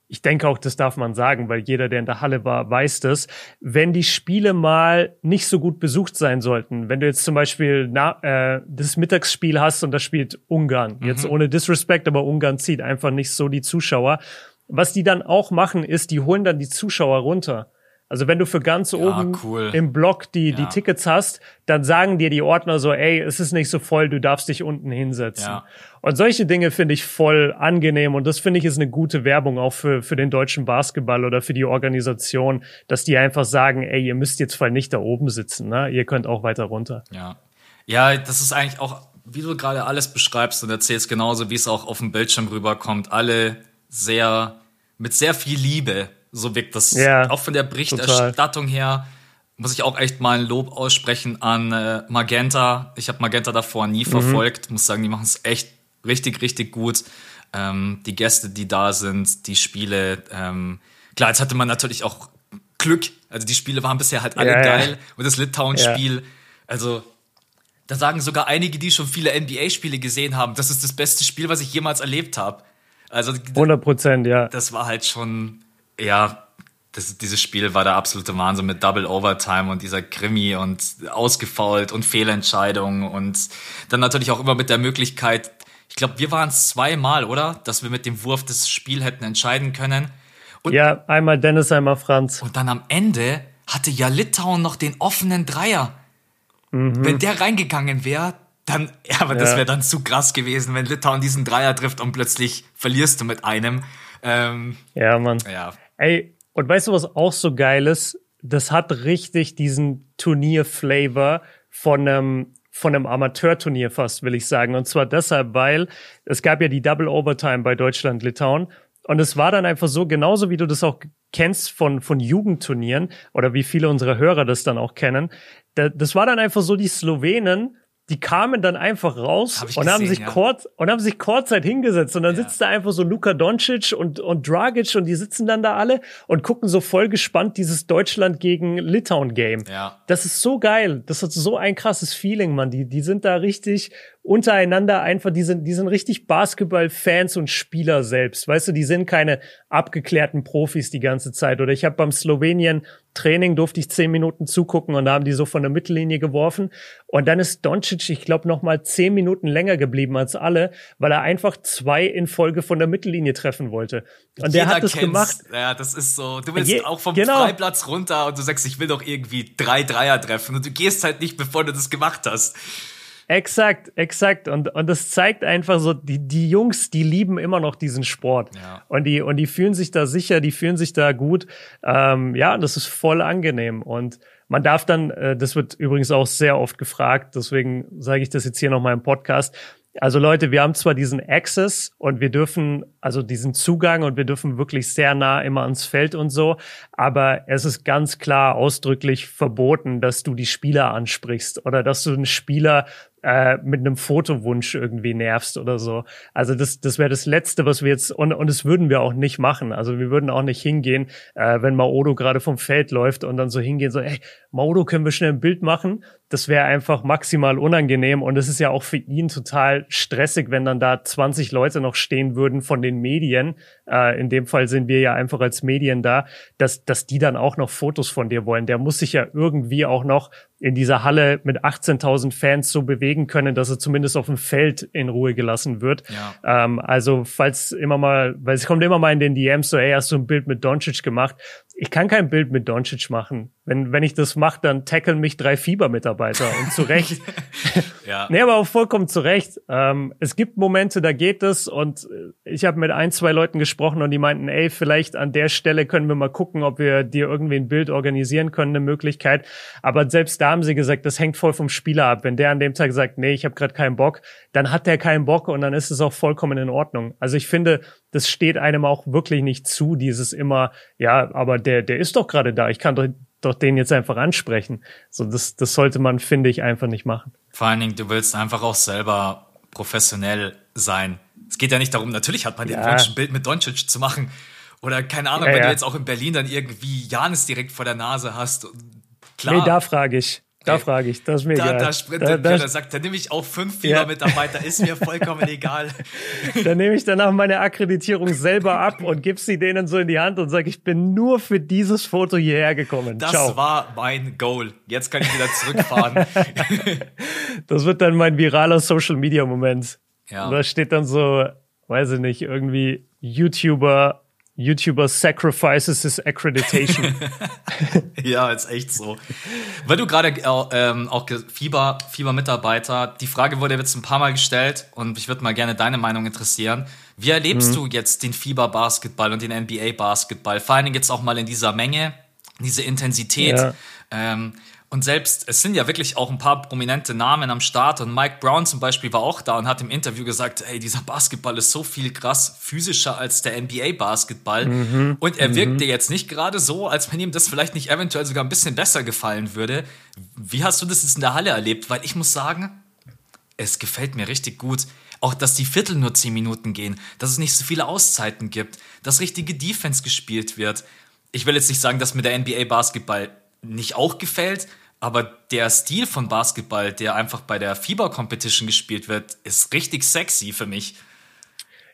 ich denke auch, das darf man sagen, weil jeder, der in der Halle war, weiß das. Wenn die Spiele mal nicht so gut besucht sein sollten, wenn du jetzt zum Beispiel na, äh, das Mittagsspiel hast und da spielt Ungarn, mhm. jetzt ohne Disrespect, aber Ungarn zieht einfach nicht so die Zuschauer. Was die dann auch machen, ist, die holen dann die Zuschauer runter. Also wenn du für ganz ja, oben cool. im Block die, ja. die Tickets hast, dann sagen dir die Ordner so, ey, es ist nicht so voll, du darfst dich unten hinsetzen. Ja. Und solche Dinge finde ich voll angenehm und das finde ich ist eine gute Werbung auch für, für den deutschen Basketball oder für die Organisation, dass die einfach sagen, ey, ihr müsst jetzt voll nicht da oben sitzen, ne? Ihr könnt auch weiter runter. Ja. Ja, das ist eigentlich auch, wie du gerade alles beschreibst und erzählst genauso, wie es auch auf dem Bildschirm rüberkommt, alle sehr, mit sehr viel Liebe so wirkt das ja, auch von der Berichterstattung total. her. Muss ich auch echt mal ein Lob aussprechen an äh, Magenta. Ich habe Magenta davor nie mhm. verfolgt. Muss sagen, die machen es echt richtig, richtig gut. Ähm, die Gäste, die da sind, die Spiele. Ähm, klar, jetzt hatte man natürlich auch Glück. Also die Spiele waren bisher halt alle ja, geil. Ja. Und das Litauen-Spiel, also da sagen sogar einige, die schon viele NBA-Spiele gesehen haben, das ist das beste Spiel, was ich jemals erlebt habe. Also 100 Prozent, ja. Das war halt schon ja, das, dieses Spiel war der absolute Wahnsinn mit Double Overtime und dieser Krimi und ausgefault und Fehlentscheidungen und dann natürlich auch immer mit der Möglichkeit, ich glaube, wir waren es zweimal, oder? Dass wir mit dem Wurf das Spiel hätten entscheiden können. Und, ja, einmal Dennis, einmal Franz. Und dann am Ende hatte ja Litauen noch den offenen Dreier. Mhm. Wenn der reingegangen wäre, dann, ja, aber ja. das wäre dann zu krass gewesen, wenn Litauen diesen Dreier trifft und plötzlich verlierst du mit einem. Ähm, ja, Mann. Ja. Ey, und weißt du, was auch so geil ist? Das hat richtig diesen Turnier-Flavor von einem von einem Amateurturnier fast, will ich sagen. Und zwar deshalb, weil es gab ja die Double Overtime bei Deutschland-Litauen. Und es war dann einfach so, genauso wie du das auch kennst von, von Jugendturnieren oder wie viele unserer Hörer das dann auch kennen. Das war dann einfach so, die Slowenen die kamen dann einfach raus Hab und gesehen, haben sich ja. kurz und haben sich kurzzeit hingesetzt und dann ja. sitzt da einfach so Luka Doncic und und Dragic und die sitzen dann da alle und gucken so voll gespannt dieses Deutschland gegen Litauen Game. Ja. Das ist so geil. Das hat so ein krasses Feeling, man. Die die sind da richtig untereinander einfach, die sind, die sind richtig Basketball-Fans und Spieler selbst. Weißt du, die sind keine abgeklärten Profis die ganze Zeit. Oder ich habe beim Slowenien Training durfte ich zehn Minuten zugucken und da haben die so von der Mittellinie geworfen. Und dann ist Doncic, ich glaube, noch mal zehn Minuten länger geblieben als alle, weil er einfach zwei in Folge von der Mittellinie treffen wollte. Und Jeder der hat das kennt's. gemacht. Ja, das ist so. Du willst Je, auch vom genau. Freiplatz runter und du sagst, ich will doch irgendwie drei Dreier treffen und du gehst halt nicht, bevor du das gemacht hast. Exakt, exakt. Und, und das zeigt einfach so, die, die Jungs, die lieben immer noch diesen Sport. Ja. Und, die, und die fühlen sich da sicher, die fühlen sich da gut. Ähm, ja, das ist voll angenehm. Und man darf dann, äh, das wird übrigens auch sehr oft gefragt, deswegen sage ich das jetzt hier nochmal im Podcast, also Leute, wir haben zwar diesen Access und wir dürfen, also diesen Zugang und wir dürfen wirklich sehr nah immer ans Feld und so, aber es ist ganz klar ausdrücklich verboten, dass du die Spieler ansprichst oder dass du einen Spieler äh, mit einem Fotowunsch irgendwie nervst oder so. Also das, das wäre das Letzte, was wir jetzt, und, und das würden wir auch nicht machen. Also wir würden auch nicht hingehen, äh, wenn Maodo gerade vom Feld läuft und dann so hingehen, so, ey, Maodo, können wir schnell ein Bild machen? Das wäre einfach maximal unangenehm und es ist ja auch für ihn total stressig, wenn dann da 20 Leute noch stehen würden von den Medien. Äh, in dem Fall sind wir ja einfach als Medien da, dass, dass die dann auch noch Fotos von dir wollen. Der muss sich ja irgendwie auch noch in dieser Halle mit 18.000 Fans so bewegen können, dass er zumindest auf dem Feld in Ruhe gelassen wird. Ja. Ähm, also falls immer mal, weil es kommt immer mal in den DMs so, ey, hast du ein Bild mit Doncic gemacht? Ich kann kein Bild mit Doncic machen. Wenn, wenn ich das mache, dann tackeln mich drei Fiebermitarbeiter und zu Recht. ja. Nee, aber auch vollkommen zu Recht. Ähm, es gibt Momente, da geht es und ich habe mit ein, zwei Leuten gesprochen und die meinten, ey, vielleicht an der Stelle können wir mal gucken, ob wir dir irgendwie ein Bild organisieren können, eine Möglichkeit. Aber selbst da haben sie gesagt, das hängt voll vom Spieler ab. Wenn der an dem Tag sagt, nee, ich habe gerade keinen Bock, dann hat der keinen Bock und dann ist es auch vollkommen in Ordnung. Also ich finde, das steht einem auch wirklich nicht zu, dieses immer, ja, aber der, der ist doch gerade da, ich kann doch, doch den jetzt einfach ansprechen. So, das, das sollte man, finde ich, einfach nicht machen. Vor allen Dingen, du willst einfach auch selber professionell sein. Es geht ja nicht darum, natürlich hat man ja. den Wunsch, ein Bild mit Doncic zu machen. Oder keine Ahnung, ja, wenn ja. du jetzt auch in Berlin dann irgendwie Janis direkt vor der Nase hast. Klar. Nee, da frage ich. Da frage ich, das ist mir da, egal. Da sprintet da, da, sagt, da nehme ich auch fünf Fiebermitarbeiter, ja. ist mir vollkommen egal. Dann nehme ich danach meine Akkreditierung selber ab und gebe sie denen so in die Hand und sage, ich bin nur für dieses Foto hierher gekommen. Das Ciao. war mein Goal. Jetzt kann ich wieder zurückfahren. das wird dann mein viraler Social-Media-Moment. Ja. Und da steht dann so, weiß ich nicht, irgendwie YouTuber YouTuber sacrifices his accreditation. ja, ist echt so. Weil du gerade äh, ähm, auch Fieber, Fieber-Mitarbeiter, die Frage wurde jetzt ein paar Mal gestellt und ich würde mal gerne deine Meinung interessieren. Wie erlebst mhm. du jetzt den Fieber-Basketball und den NBA-Basketball? Vor allen Dingen jetzt auch mal in dieser Menge, diese Intensität. Ja. Ähm, und selbst, es sind ja wirklich auch ein paar prominente Namen am Start und Mike Brown zum Beispiel war auch da und hat im Interview gesagt, ey, dieser Basketball ist so viel krass physischer als der NBA-Basketball. Mhm. Und er wirkte mhm. jetzt nicht gerade so, als wenn ihm das vielleicht nicht eventuell sogar ein bisschen besser gefallen würde. Wie hast du das jetzt in der Halle erlebt? Weil ich muss sagen, es gefällt mir richtig gut. Auch, dass die Viertel nur zehn Minuten gehen, dass es nicht so viele Auszeiten gibt, dass richtige Defense gespielt wird. Ich will jetzt nicht sagen, dass mir der NBA-Basketball nicht auch gefällt, aber der Stil von Basketball, der einfach bei der FIBA Competition gespielt wird, ist richtig sexy für mich.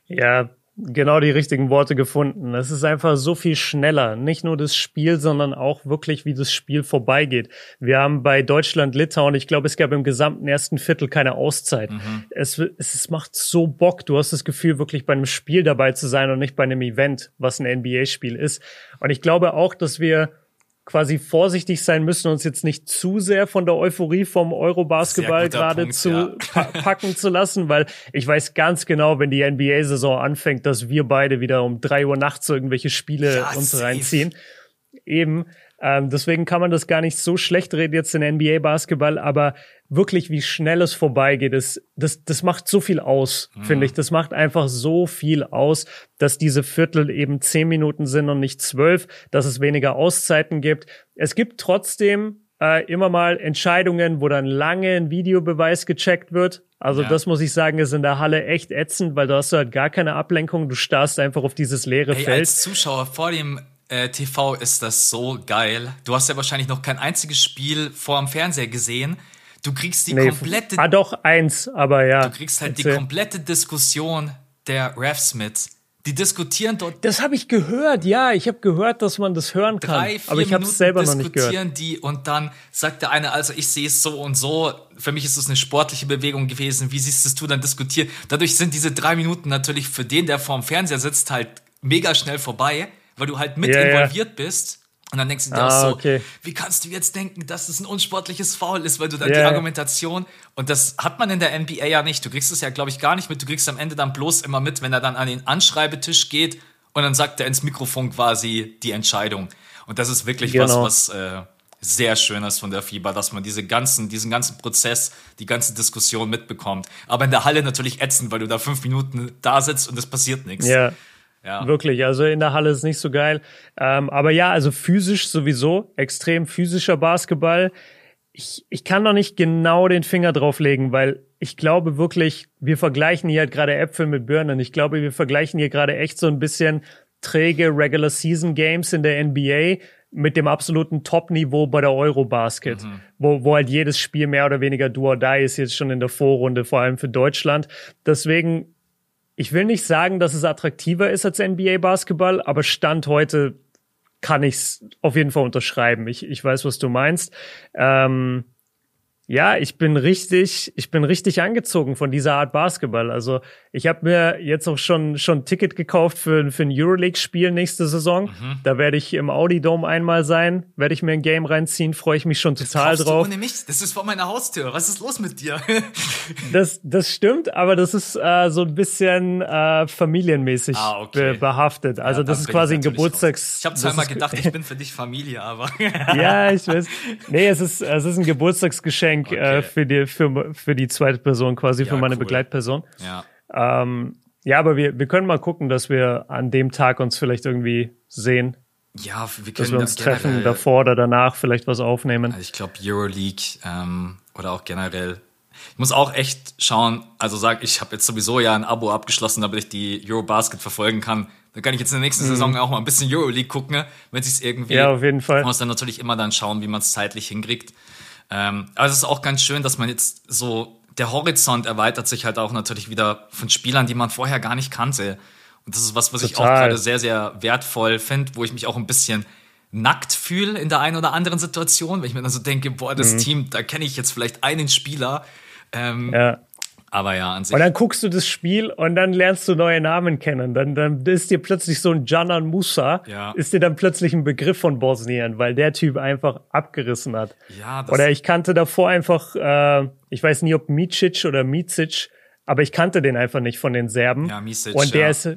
Ja, genau die richtigen Worte gefunden. Es ist einfach so viel schneller. Nicht nur das Spiel, sondern auch wirklich, wie das Spiel vorbeigeht. Wir haben bei Deutschland-Litauen, ich glaube, es gab im gesamten ersten Viertel keine Auszeit. Mhm. Es, es, es macht so Bock. Du hast das Gefühl, wirklich bei einem Spiel dabei zu sein und nicht bei einem Event, was ein NBA-Spiel ist. Und ich glaube auch, dass wir quasi vorsichtig sein müssen, uns jetzt nicht zu sehr von der Euphorie vom Eurobasketball gerade zu ja. pa packen zu lassen, weil ich weiß ganz genau, wenn die NBA-Saison anfängt, dass wir beide wieder um drei Uhr nachts irgendwelche Spiele ja, uns safe. reinziehen. Eben. Ähm, deswegen kann man das gar nicht so schlecht reden jetzt in NBA-Basketball, aber wirklich, wie schnell es vorbeigeht, das, das, das macht so viel aus, mhm. finde ich. Das macht einfach so viel aus, dass diese Viertel eben zehn Minuten sind und nicht zwölf, dass es weniger Auszeiten gibt. Es gibt trotzdem äh, immer mal Entscheidungen, wo dann lange ein Videobeweis gecheckt wird. Also ja. das muss ich sagen, ist in der Halle echt ätzend, weil da hast du halt gar keine Ablenkung. Du starrst einfach auf dieses leere hey, Feld. Als Zuschauer vor dem äh, TV ist das so geil. Du hast ja wahrscheinlich noch kein einziges Spiel vor dem Fernseher gesehen. Du kriegst die nee, komplette. Ah, doch, eins, aber ja. Du kriegst halt Erzähl. die komplette Diskussion der Refs mit. Die diskutieren dort. Das habe ich gehört, ja. Ich habe gehört, dass man das hören kann. Drei, vier aber ich habe es selber noch nicht gehört. diskutieren die und dann sagt der eine, also ich sehe es so und so. Für mich ist es eine sportliche Bewegung gewesen. Wie siehst du dann diskutieren? Dadurch sind diese drei Minuten natürlich für den, der vorm Fernseher sitzt, halt mega schnell vorbei weil du halt mit ja, involviert ja. bist. Und dann denkst du dir ah, auch so, okay. wie kannst du jetzt denken, dass es ein unsportliches Foul ist, weil du dann yeah. die Argumentation, und das hat man in der NBA ja nicht, du kriegst es ja, glaube ich, gar nicht mit, du kriegst am Ende dann bloß immer mit, wenn er dann an den Anschreibetisch geht und dann sagt er ins Mikrofon quasi die Entscheidung. Und das ist wirklich genau. was, was äh, sehr schön ist von der FIBA, dass man diese ganzen, diesen ganzen Prozess, die ganze Diskussion mitbekommt. Aber in der Halle natürlich ätzend, weil du da fünf Minuten da sitzt und es passiert nichts. Ja. Ja. Wirklich, also in der Halle ist nicht so geil. Ähm, aber ja, also physisch sowieso, extrem physischer Basketball. Ich, ich kann noch nicht genau den Finger drauflegen, weil ich glaube wirklich, wir vergleichen hier halt gerade Äpfel mit Birnen. Ich glaube, wir vergleichen hier gerade echt so ein bisschen träge Regular Season Games in der NBA mit dem absoluten Top-Niveau bei der Eurobasket, mhm. wo, wo halt jedes Spiel mehr oder weniger do or die ist, jetzt schon in der Vorrunde, vor allem für Deutschland. Deswegen ich will nicht sagen, dass es attraktiver ist als NBA-Basketball, aber Stand heute kann ich es auf jeden Fall unterschreiben. Ich, ich weiß, was du meinst. Ähm, ja, ich bin richtig, ich bin richtig angezogen von dieser Art Basketball. Also ich habe mir jetzt auch schon schon ein Ticket gekauft für, für ein Euroleague-Spiel nächste Saison. Mhm. Da werde ich im Audi Dome einmal sein, werde ich mir ein Game reinziehen, freue ich mich schon total das drauf. Du ohne mich, das ist vor meiner Haustür. Was ist los mit dir? das das stimmt, aber das ist äh, so ein bisschen äh, familienmäßig ah, okay. be behaftet. Also ja, das ist quasi ein Geburtstags. Ich habe zweimal gedacht, ich bin für dich Familie, aber ja, ich weiß. Nee, es ist es ist ein Geburtstagsgeschenk Geschenk äh, okay. äh, für, die, für, für die zweite Person, quasi ja, für meine cool. Begleitperson. Ja. Ähm, ja, aber wir, wir können mal gucken, dass wir an dem Tag uns vielleicht irgendwie sehen. Ja, wir können dass wir uns treffen, davor oder danach vielleicht was aufnehmen. Also ich glaube Euroleague ähm, oder auch generell. Ich muss auch echt schauen, also sag, ich habe jetzt sowieso ja ein Abo abgeschlossen, damit ich die Eurobasket verfolgen kann. Dann kann ich jetzt in der nächsten mhm. Saison auch mal ein bisschen Euroleague gucken, wenn es irgendwie. Ja, auf jeden Fall. Man muss dann natürlich immer dann schauen, wie man es zeitlich hinkriegt. Ähm, aber es ist auch ganz schön, dass man jetzt so, der Horizont erweitert sich halt auch natürlich wieder von Spielern, die man vorher gar nicht kannte. Und das ist was, was Total. ich auch gerade sehr, sehr wertvoll finde, wo ich mich auch ein bisschen nackt fühle in der einen oder anderen Situation, wenn ich mir dann so denke, boah, das mhm. Team, da kenne ich jetzt vielleicht einen Spieler. Ähm, ja. Aber ja, an sich. Und dann guckst du das Spiel und dann lernst du neue Namen kennen. Dann, dann ist dir plötzlich so ein Janan Musa, ja. ist dir dann plötzlich ein Begriff von Bosnien, weil der Typ einfach abgerissen hat. Ja, das oder ich kannte davor einfach, äh, ich weiß nie, ob Micic oder Micic, aber ich kannte den einfach nicht von den Serben. Ja, Micic. Und der ja. ist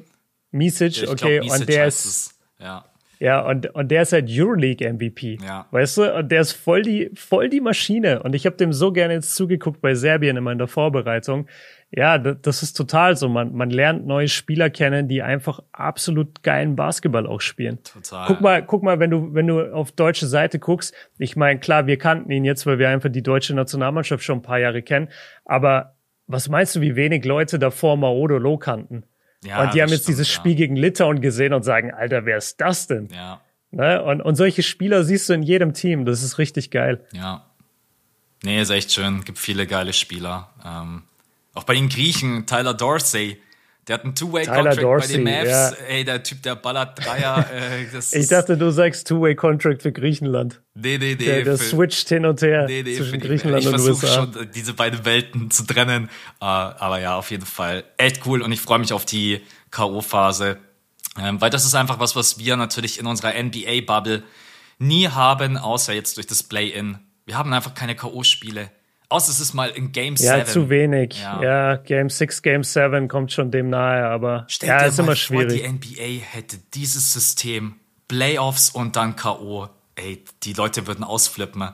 Micic, okay, glaub, Micic und der ist. Es. Ja. Ja, und, und der ist halt Euroleague MVP. Ja. Weißt du? Und der ist voll die, voll die Maschine. Und ich habe dem so gerne jetzt zugeguckt bei Serbien immer in der Vorbereitung. Ja, das ist total so. Man, man lernt neue Spieler kennen, die einfach absolut geilen Basketball auch spielen. Total. Guck mal, guck mal, wenn du, wenn du auf deutsche Seite guckst. Ich meine, klar, wir kannten ihn jetzt, weil wir einfach die deutsche Nationalmannschaft schon ein paar Jahre kennen. Aber was meinst du, wie wenig Leute davor Maodolo kannten? Ja, und die haben jetzt stimmt, dieses Spiel gegen Litauen gesehen und sagen, Alter, wer ist das denn? Ja. Ne? Und, und solche Spieler siehst du in jedem Team. Das ist richtig geil. Ja. Nee, ist echt schön. Gibt viele geile Spieler. Ähm, auch bei den Griechen, Tyler Dorsey, der hat einen Two-Way-Contract bei den Mavs. Ja. Ey, der Typ, der ballert Dreier. Äh, ich dachte, du sagst Two-Way-Contract für Griechenland. Nee, nee, nee. Der, der für, switcht hin und her nee, nee, zwischen Griechenland die, und USA. Ich versuche schon, diese beiden Welten zu trennen. Uh, aber ja, auf jeden Fall echt cool. Und ich freue mich auf die K.O.-Phase. Ähm, weil das ist einfach was, was wir natürlich in unserer NBA-Bubble nie haben, außer jetzt durch das Play-In. Wir haben einfach keine K.O.-Spiele. Außer es ist mal in Game 7. Ja, zu wenig. Ja. ja, Game 6, Game 7 kommt schon dem nahe, aber Stell ja, dir ist mal immer schwierig. Vor, die NBA hätte dieses System, Playoffs und dann K.O. Ey, die Leute würden ausflippen.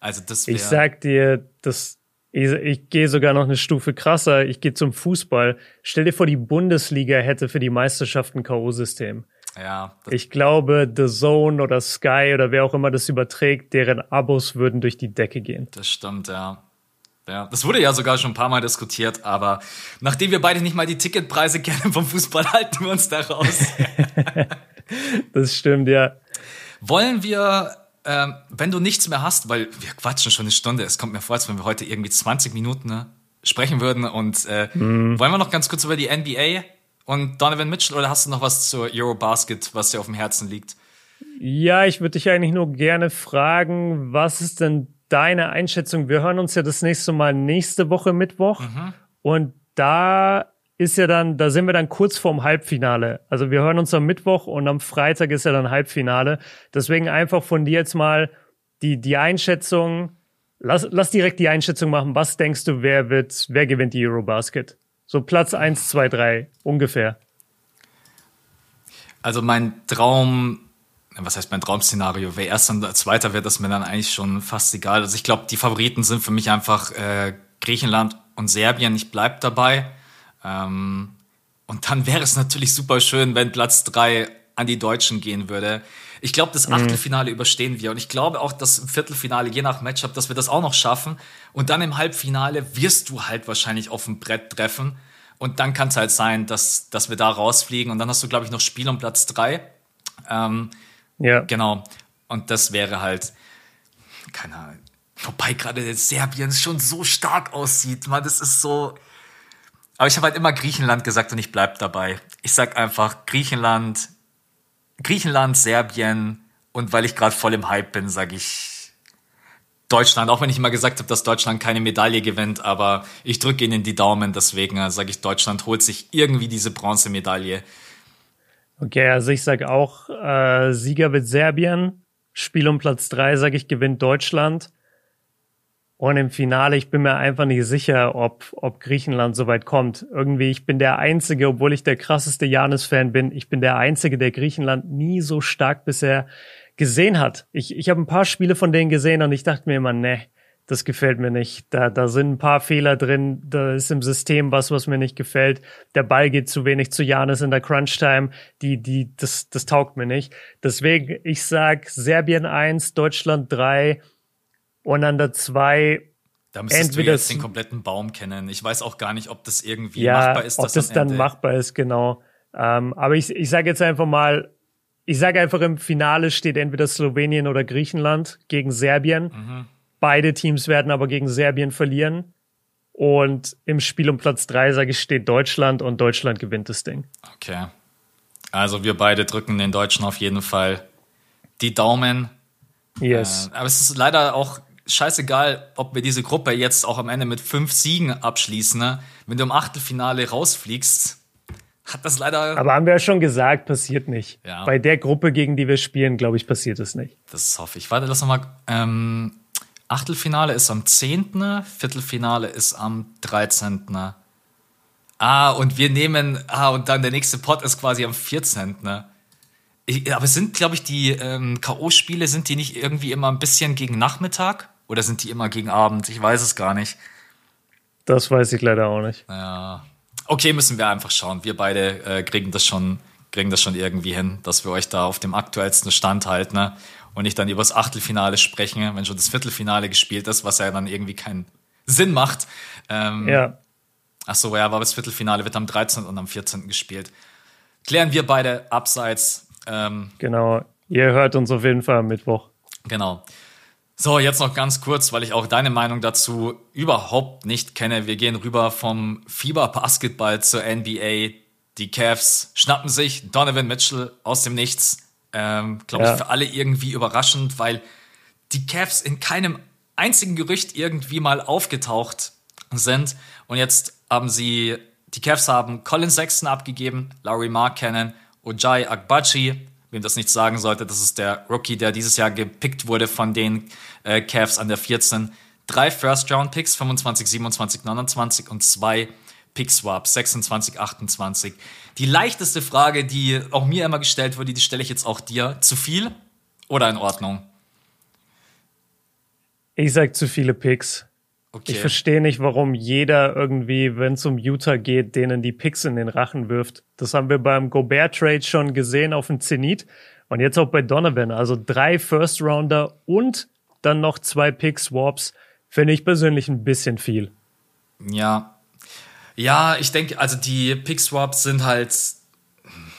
Also das Ich sag dir, das, ich, ich gehe sogar noch eine Stufe krasser. Ich gehe zum Fußball. Stell dir vor, die Bundesliga hätte für die Meisterschaft ein K.O.-System. Ja. Ich glaube, The Zone oder Sky oder wer auch immer das überträgt, deren Abos würden durch die Decke gehen. Das stimmt, ja. Ja, das wurde ja sogar schon ein paar Mal diskutiert, aber nachdem wir beide nicht mal die Ticketpreise kennen vom Fußball, halten wir uns da raus. das stimmt, ja. Wollen wir, ähm, wenn du nichts mehr hast, weil wir quatschen schon eine Stunde, es kommt mir vor, als wenn wir heute irgendwie 20 Minuten ne, sprechen würden und äh, mm. wollen wir noch ganz kurz über die NBA und Donovan Mitchell oder hast du noch was zur Eurobasket, was dir auf dem Herzen liegt? Ja, ich würde dich eigentlich nur gerne fragen, was ist denn deine Einschätzung? Wir hören uns ja das nächste Mal nächste Woche Mittwoch mhm. und da ist ja dann, da sind wir dann kurz vorm Halbfinale. Also wir hören uns am Mittwoch und am Freitag ist ja dann Halbfinale. Deswegen einfach von dir jetzt mal die, die Einschätzung. Lass, lass direkt die Einschätzung machen. Was denkst du, wer wird, wer gewinnt die Eurobasket? So Platz 1, 2, 3 ungefähr. Also mein Traum, was heißt mein Traum-Szenario? Wer erster und zweiter wird, ist mir dann eigentlich schon fast egal. Also ich glaube, die Favoriten sind für mich einfach äh, Griechenland und Serbien. Ich bleib dabei. Ähm, und dann wäre es natürlich super schön, wenn Platz 3 an die Deutschen gehen würde. Ich glaube, das mhm. Achtelfinale mhm. überstehen wir. Und ich glaube auch, dass im Viertelfinale, je nach Matchup, dass wir das auch noch schaffen. Und dann im Halbfinale wirst du halt wahrscheinlich auf dem Brett treffen. Und dann kann es halt sein, dass, dass wir da rausfliegen. Und dann hast du, glaube ich, noch Spiel um Platz drei. Ähm, ja. Genau. Und das wäre halt, keine Ahnung. Wobei gerade Serbien schon so stark aussieht. Man, das ist so. Aber ich habe halt immer Griechenland gesagt und ich bleib dabei. Ich sag einfach Griechenland, Griechenland, Serbien und weil ich gerade voll im Hype bin, sage ich Deutschland. Auch wenn ich immer gesagt habe, dass Deutschland keine Medaille gewinnt, aber ich drücke ihnen die Daumen. Deswegen äh, sage ich, Deutschland holt sich irgendwie diese Bronzemedaille. Okay, also ich sage auch, äh, Sieger wird Serbien. Spiel um Platz drei, sage ich, gewinnt Deutschland. Und im Finale, ich bin mir einfach nicht sicher, ob, ob Griechenland so weit kommt. Irgendwie, ich bin der Einzige, obwohl ich der krasseste Janis-Fan bin, ich bin der Einzige, der Griechenland nie so stark bisher gesehen hat. Ich, ich habe ein paar Spiele von denen gesehen und ich dachte mir immer, ne, das gefällt mir nicht. Da, da sind ein paar Fehler drin. Da ist im System was, was mir nicht gefällt. Der Ball geht zu wenig zu Janis in der Crunch-Time. Die, die, das, das taugt mir nicht. Deswegen, ich sag Serbien eins, Deutschland drei, und an der zwei da müsstest entweder du jetzt den kompletten Baum kennen. Ich weiß auch gar nicht, ob das irgendwie ja, machbar ist. Ob das dann machbar ist, genau. Ähm, aber ich, ich sage jetzt einfach mal, ich sage einfach im Finale steht entweder Slowenien oder Griechenland gegen Serbien. Mhm. Beide Teams werden aber gegen Serbien verlieren. Und im Spiel um Platz drei, sage ich, steht Deutschland und Deutschland gewinnt das Ding. Okay. Also wir beide drücken den Deutschen auf jeden Fall die Daumen. Yes. Äh, aber es ist leider auch scheißegal, ob wir diese Gruppe jetzt auch am Ende mit fünf Siegen abschließen. Ne? Wenn du im Achtelfinale rausfliegst, hat das leider. Aber haben wir ja schon gesagt, passiert nicht. Ja. Bei der Gruppe, gegen die wir spielen, glaube ich, passiert es nicht. Das hoffe ich. Warte, lass noch mal. Ähm, Achtelfinale ist am 10., Viertelfinale ist am 13. Ah, und wir nehmen, ah, und dann der nächste Pot ist quasi am 14. Ich, aber sind, glaube ich, die ähm, K.O.-Spiele, sind die nicht irgendwie immer ein bisschen gegen Nachmittag? Oder sind die immer gegen Abend? Ich weiß es gar nicht. Das weiß ich leider auch nicht. Ja. Okay, müssen wir einfach schauen. Wir beide äh, kriegen das schon, kriegen das schon irgendwie hin, dass wir euch da auf dem aktuellsten Stand halten ne? und nicht dann übers Achtelfinale sprechen, wenn schon das Viertelfinale gespielt ist, was ja dann irgendwie keinen Sinn macht. Ähm, Ja. Ach so, ja, aber das Viertelfinale wird am 13. und am 14. gespielt. Klären wir beide abseits. Ähm, Genau. Ihr hört uns auf jeden Fall am Mittwoch. Genau. So, jetzt noch ganz kurz, weil ich auch deine Meinung dazu überhaupt nicht kenne. Wir gehen rüber vom Fieber-Basketball zur NBA. Die Cavs schnappen sich Donovan Mitchell aus dem Nichts. Ähm, Glaube Ja. ich für alle irgendwie überraschend, weil die Cavs in keinem einzigen Gerücht irgendwie mal aufgetaucht sind. Und jetzt haben sie, die Cavs haben Colin Sexton abgegeben, Laurie Markkanen, Ojai Agbachi, wem das nicht sagen sollte, das ist der Rookie, der dieses Jahr gepickt wurde von den äh, Cavs an der 14. Drei First-Round-Picks, 25, 27, 29 und zwei Pick-Swaps, 26, 28. Die leichteste Frage, die auch mir immer gestellt wurde, die stelle ich jetzt auch dir. Zu viel oder in Ordnung? Ich sag zu viele Picks. Okay. Ich verstehe nicht, warum jeder irgendwie, wenn es um Utah geht, denen die Picks in den Rachen wirft. Das haben wir beim Gobert-Trade schon gesehen auf dem Zenit und jetzt auch bei Donovan. Also drei First-Rounder und dann noch zwei Pick-Swaps finde ich persönlich ein bisschen viel. Ja. Ja, ich denke, also die Pick-Swaps sind halt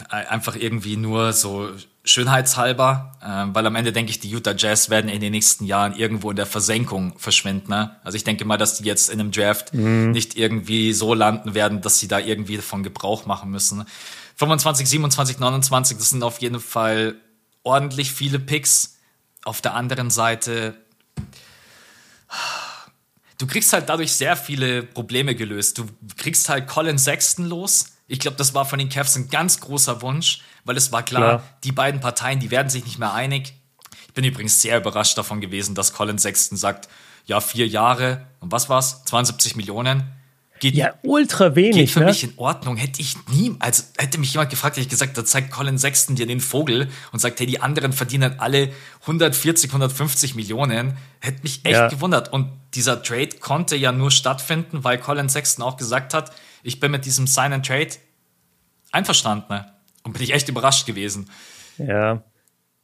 einfach irgendwie nur so schönheitshalber, äh, weil am Ende denke ich, die Utah Jazz werden in den nächsten Jahren irgendwo in der Versenkung verschwinden. Ne? Also ich denke mal, dass die jetzt in einem Draft nicht irgendwie so landen werden, dass sie da irgendwie davon Gebrauch machen müssen. 25, 27, 29, das sind auf jeden Fall ordentlich viele Picks. Auf der anderen Seite du kriegst halt dadurch sehr viele Probleme gelöst. Du kriegst halt Colin Sexton los. Ich glaube, das war von den Cavs ein ganz großer Wunsch, weil es war klar, Klar. die beiden Parteien, die werden sich nicht mehr einig. Ich bin übrigens sehr überrascht davon gewesen, dass Colin Sexton sagt, ja, vier Jahre und was war's? 72 Millionen. Geht, Ja, ultra geht wenig, für ne? mich in Ordnung. Hätte ich nie, also hätte mich jemand gefragt, hätte ich gesagt, da zeigt Colin Sexton dir den Vogel und sagt, hey, die anderen verdienen alle 140, 150 Millionen. Hätte mich echt Ja. gewundert. Und dieser Trade konnte ja nur stattfinden, weil Colin Sexton auch gesagt hat, ich bin mit diesem Sign and Trade einverstanden. Und bin ich echt überrascht gewesen. Ja.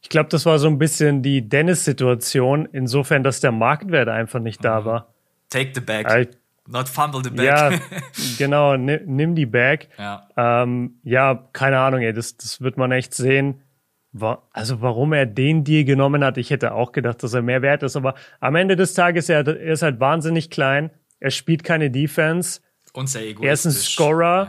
Ich glaube, das war so ein bisschen die Dennis-Situation, insofern, dass der Marktwert einfach nicht da war. Take the bag. Halt, Not fumble the bag. ja, genau, ni- nimm die Bag. ja. Ähm, ja, keine Ahnung, ey, das, das wird man echt sehen. Also warum er den Deal genommen hat, ich hätte auch gedacht, dass er mehr wert ist, aber am Ende des Tages, er, er ist halt wahnsinnig klein, er spielt keine Defense, Und sehr egoistisch. er ist ein Scorer,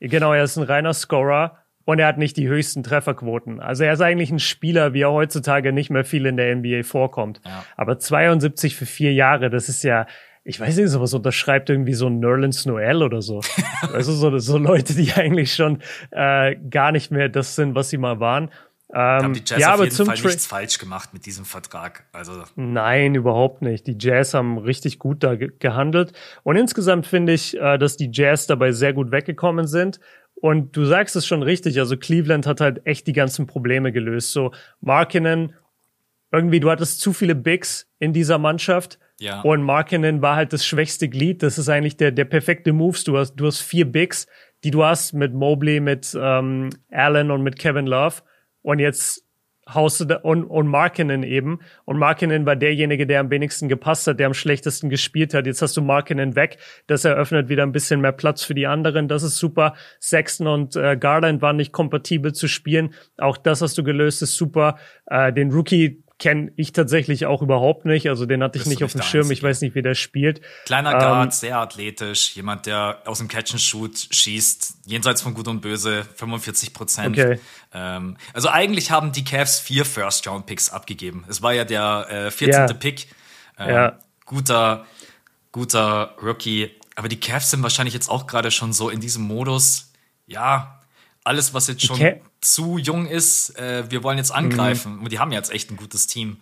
Ja. genau, er ist ein reiner Scorer und er hat nicht die höchsten Trefferquoten. Also er ist eigentlich ein Spieler, wie er heutzutage nicht mehr viel in der NBA vorkommt. Ja. Aber 72 für vier Jahre, das ist ja, ich weiß nicht, sowas unterschreibt irgendwie so ein Nerlens Noel oder so. du, so, so Leute, die eigentlich schon äh, gar nicht mehr das sind, was sie mal waren. Haben Ähm, die Jazz ja, auf aber jeden Fall Tra nichts falsch gemacht mit diesem Vertrag. Also Nein, überhaupt nicht. Die Jazz haben richtig gut da ge gehandelt. Und insgesamt finde ich, äh, dass die Jazz dabei sehr gut weggekommen sind. Und du sagst es schon richtig. Also Cleveland hat halt echt die ganzen Probleme gelöst. So Markinen, irgendwie, du hattest zu viele Bigs in dieser Mannschaft. Ja. Und Markinen war halt das schwächste Glied. Das ist eigentlich der, der perfekte Moves. Du hast, du hast vier Bigs, die du hast mit Mobley, mit ähm, Allen und mit Kevin Love. Und jetzt haust du da, und, und Markinen eben. Und Markinen war derjenige, der am wenigsten gepasst hat, der am schlechtesten gespielt hat. Jetzt hast du Markinen weg. Das eröffnet wieder ein bisschen mehr Platz für die anderen. Das ist super. Sexton und äh, Garland waren nicht kompatibel zu spielen. Auch das hast du gelöst, ist super. Äh, den Rookie kenne ich tatsächlich auch überhaupt nicht. Also den hatte ich nicht auf dem Schirm. Ich weiß nicht, wie der spielt. Kleiner ähm, Guard, sehr athletisch, jemand, der aus dem Catch and Shoot schießt, jenseits von Gut und Böse, 45 Prozent. Okay. Ähm, also eigentlich haben die Cavs vier First Round Picks abgegeben. Es war ja der äh, 14. Ja. Pick. Ähm, ja. Guter, guter Rookie. Aber die Cavs sind wahrscheinlich jetzt auch gerade schon so in diesem Modus. Ja, alles, was jetzt schon zu jung ist, äh, wir wollen jetzt angreifen. Mhm. Und die haben jetzt echt ein gutes Team.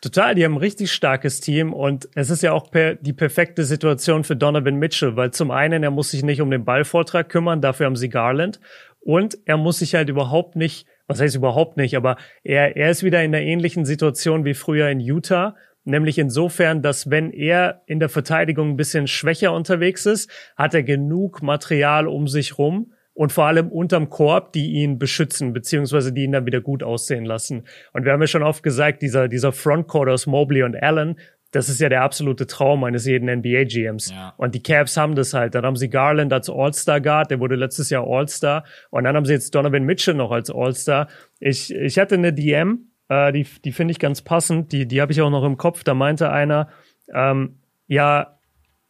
Total, die haben ein richtig starkes Team und es ist ja auch per, die perfekte Situation für Donovan Mitchell, weil zum einen, er muss sich nicht um den Ballvortrag kümmern, dafür haben sie Garland und er muss sich halt überhaupt nicht, was heißt überhaupt nicht, aber er, er ist wieder in einer ähnlichen Situation wie früher in Utah, nämlich insofern, dass wenn er in der Verteidigung ein bisschen schwächer unterwegs ist, hat er genug Material um sich rum, und vor allem unterm Korb, die ihn beschützen, beziehungsweise die ihn dann wieder gut aussehen lassen. Und wir haben ja schon oft gesagt, dieser, dieser Frontcourt aus Mobley und Allen, das ist ja der absolute Traum eines jeden NBA-GMs. Ja. Und die Cavs haben das halt. Dann haben sie Garland als All-Star-Guard, der wurde letztes Jahr All-Star. Und dann haben sie jetzt Donovan Mitchell noch als All-Star. Ich, ich hatte eine DM, äh, die, die finde ich ganz passend, die, die habe ich auch noch im Kopf. Da meinte einer, ähm, ja,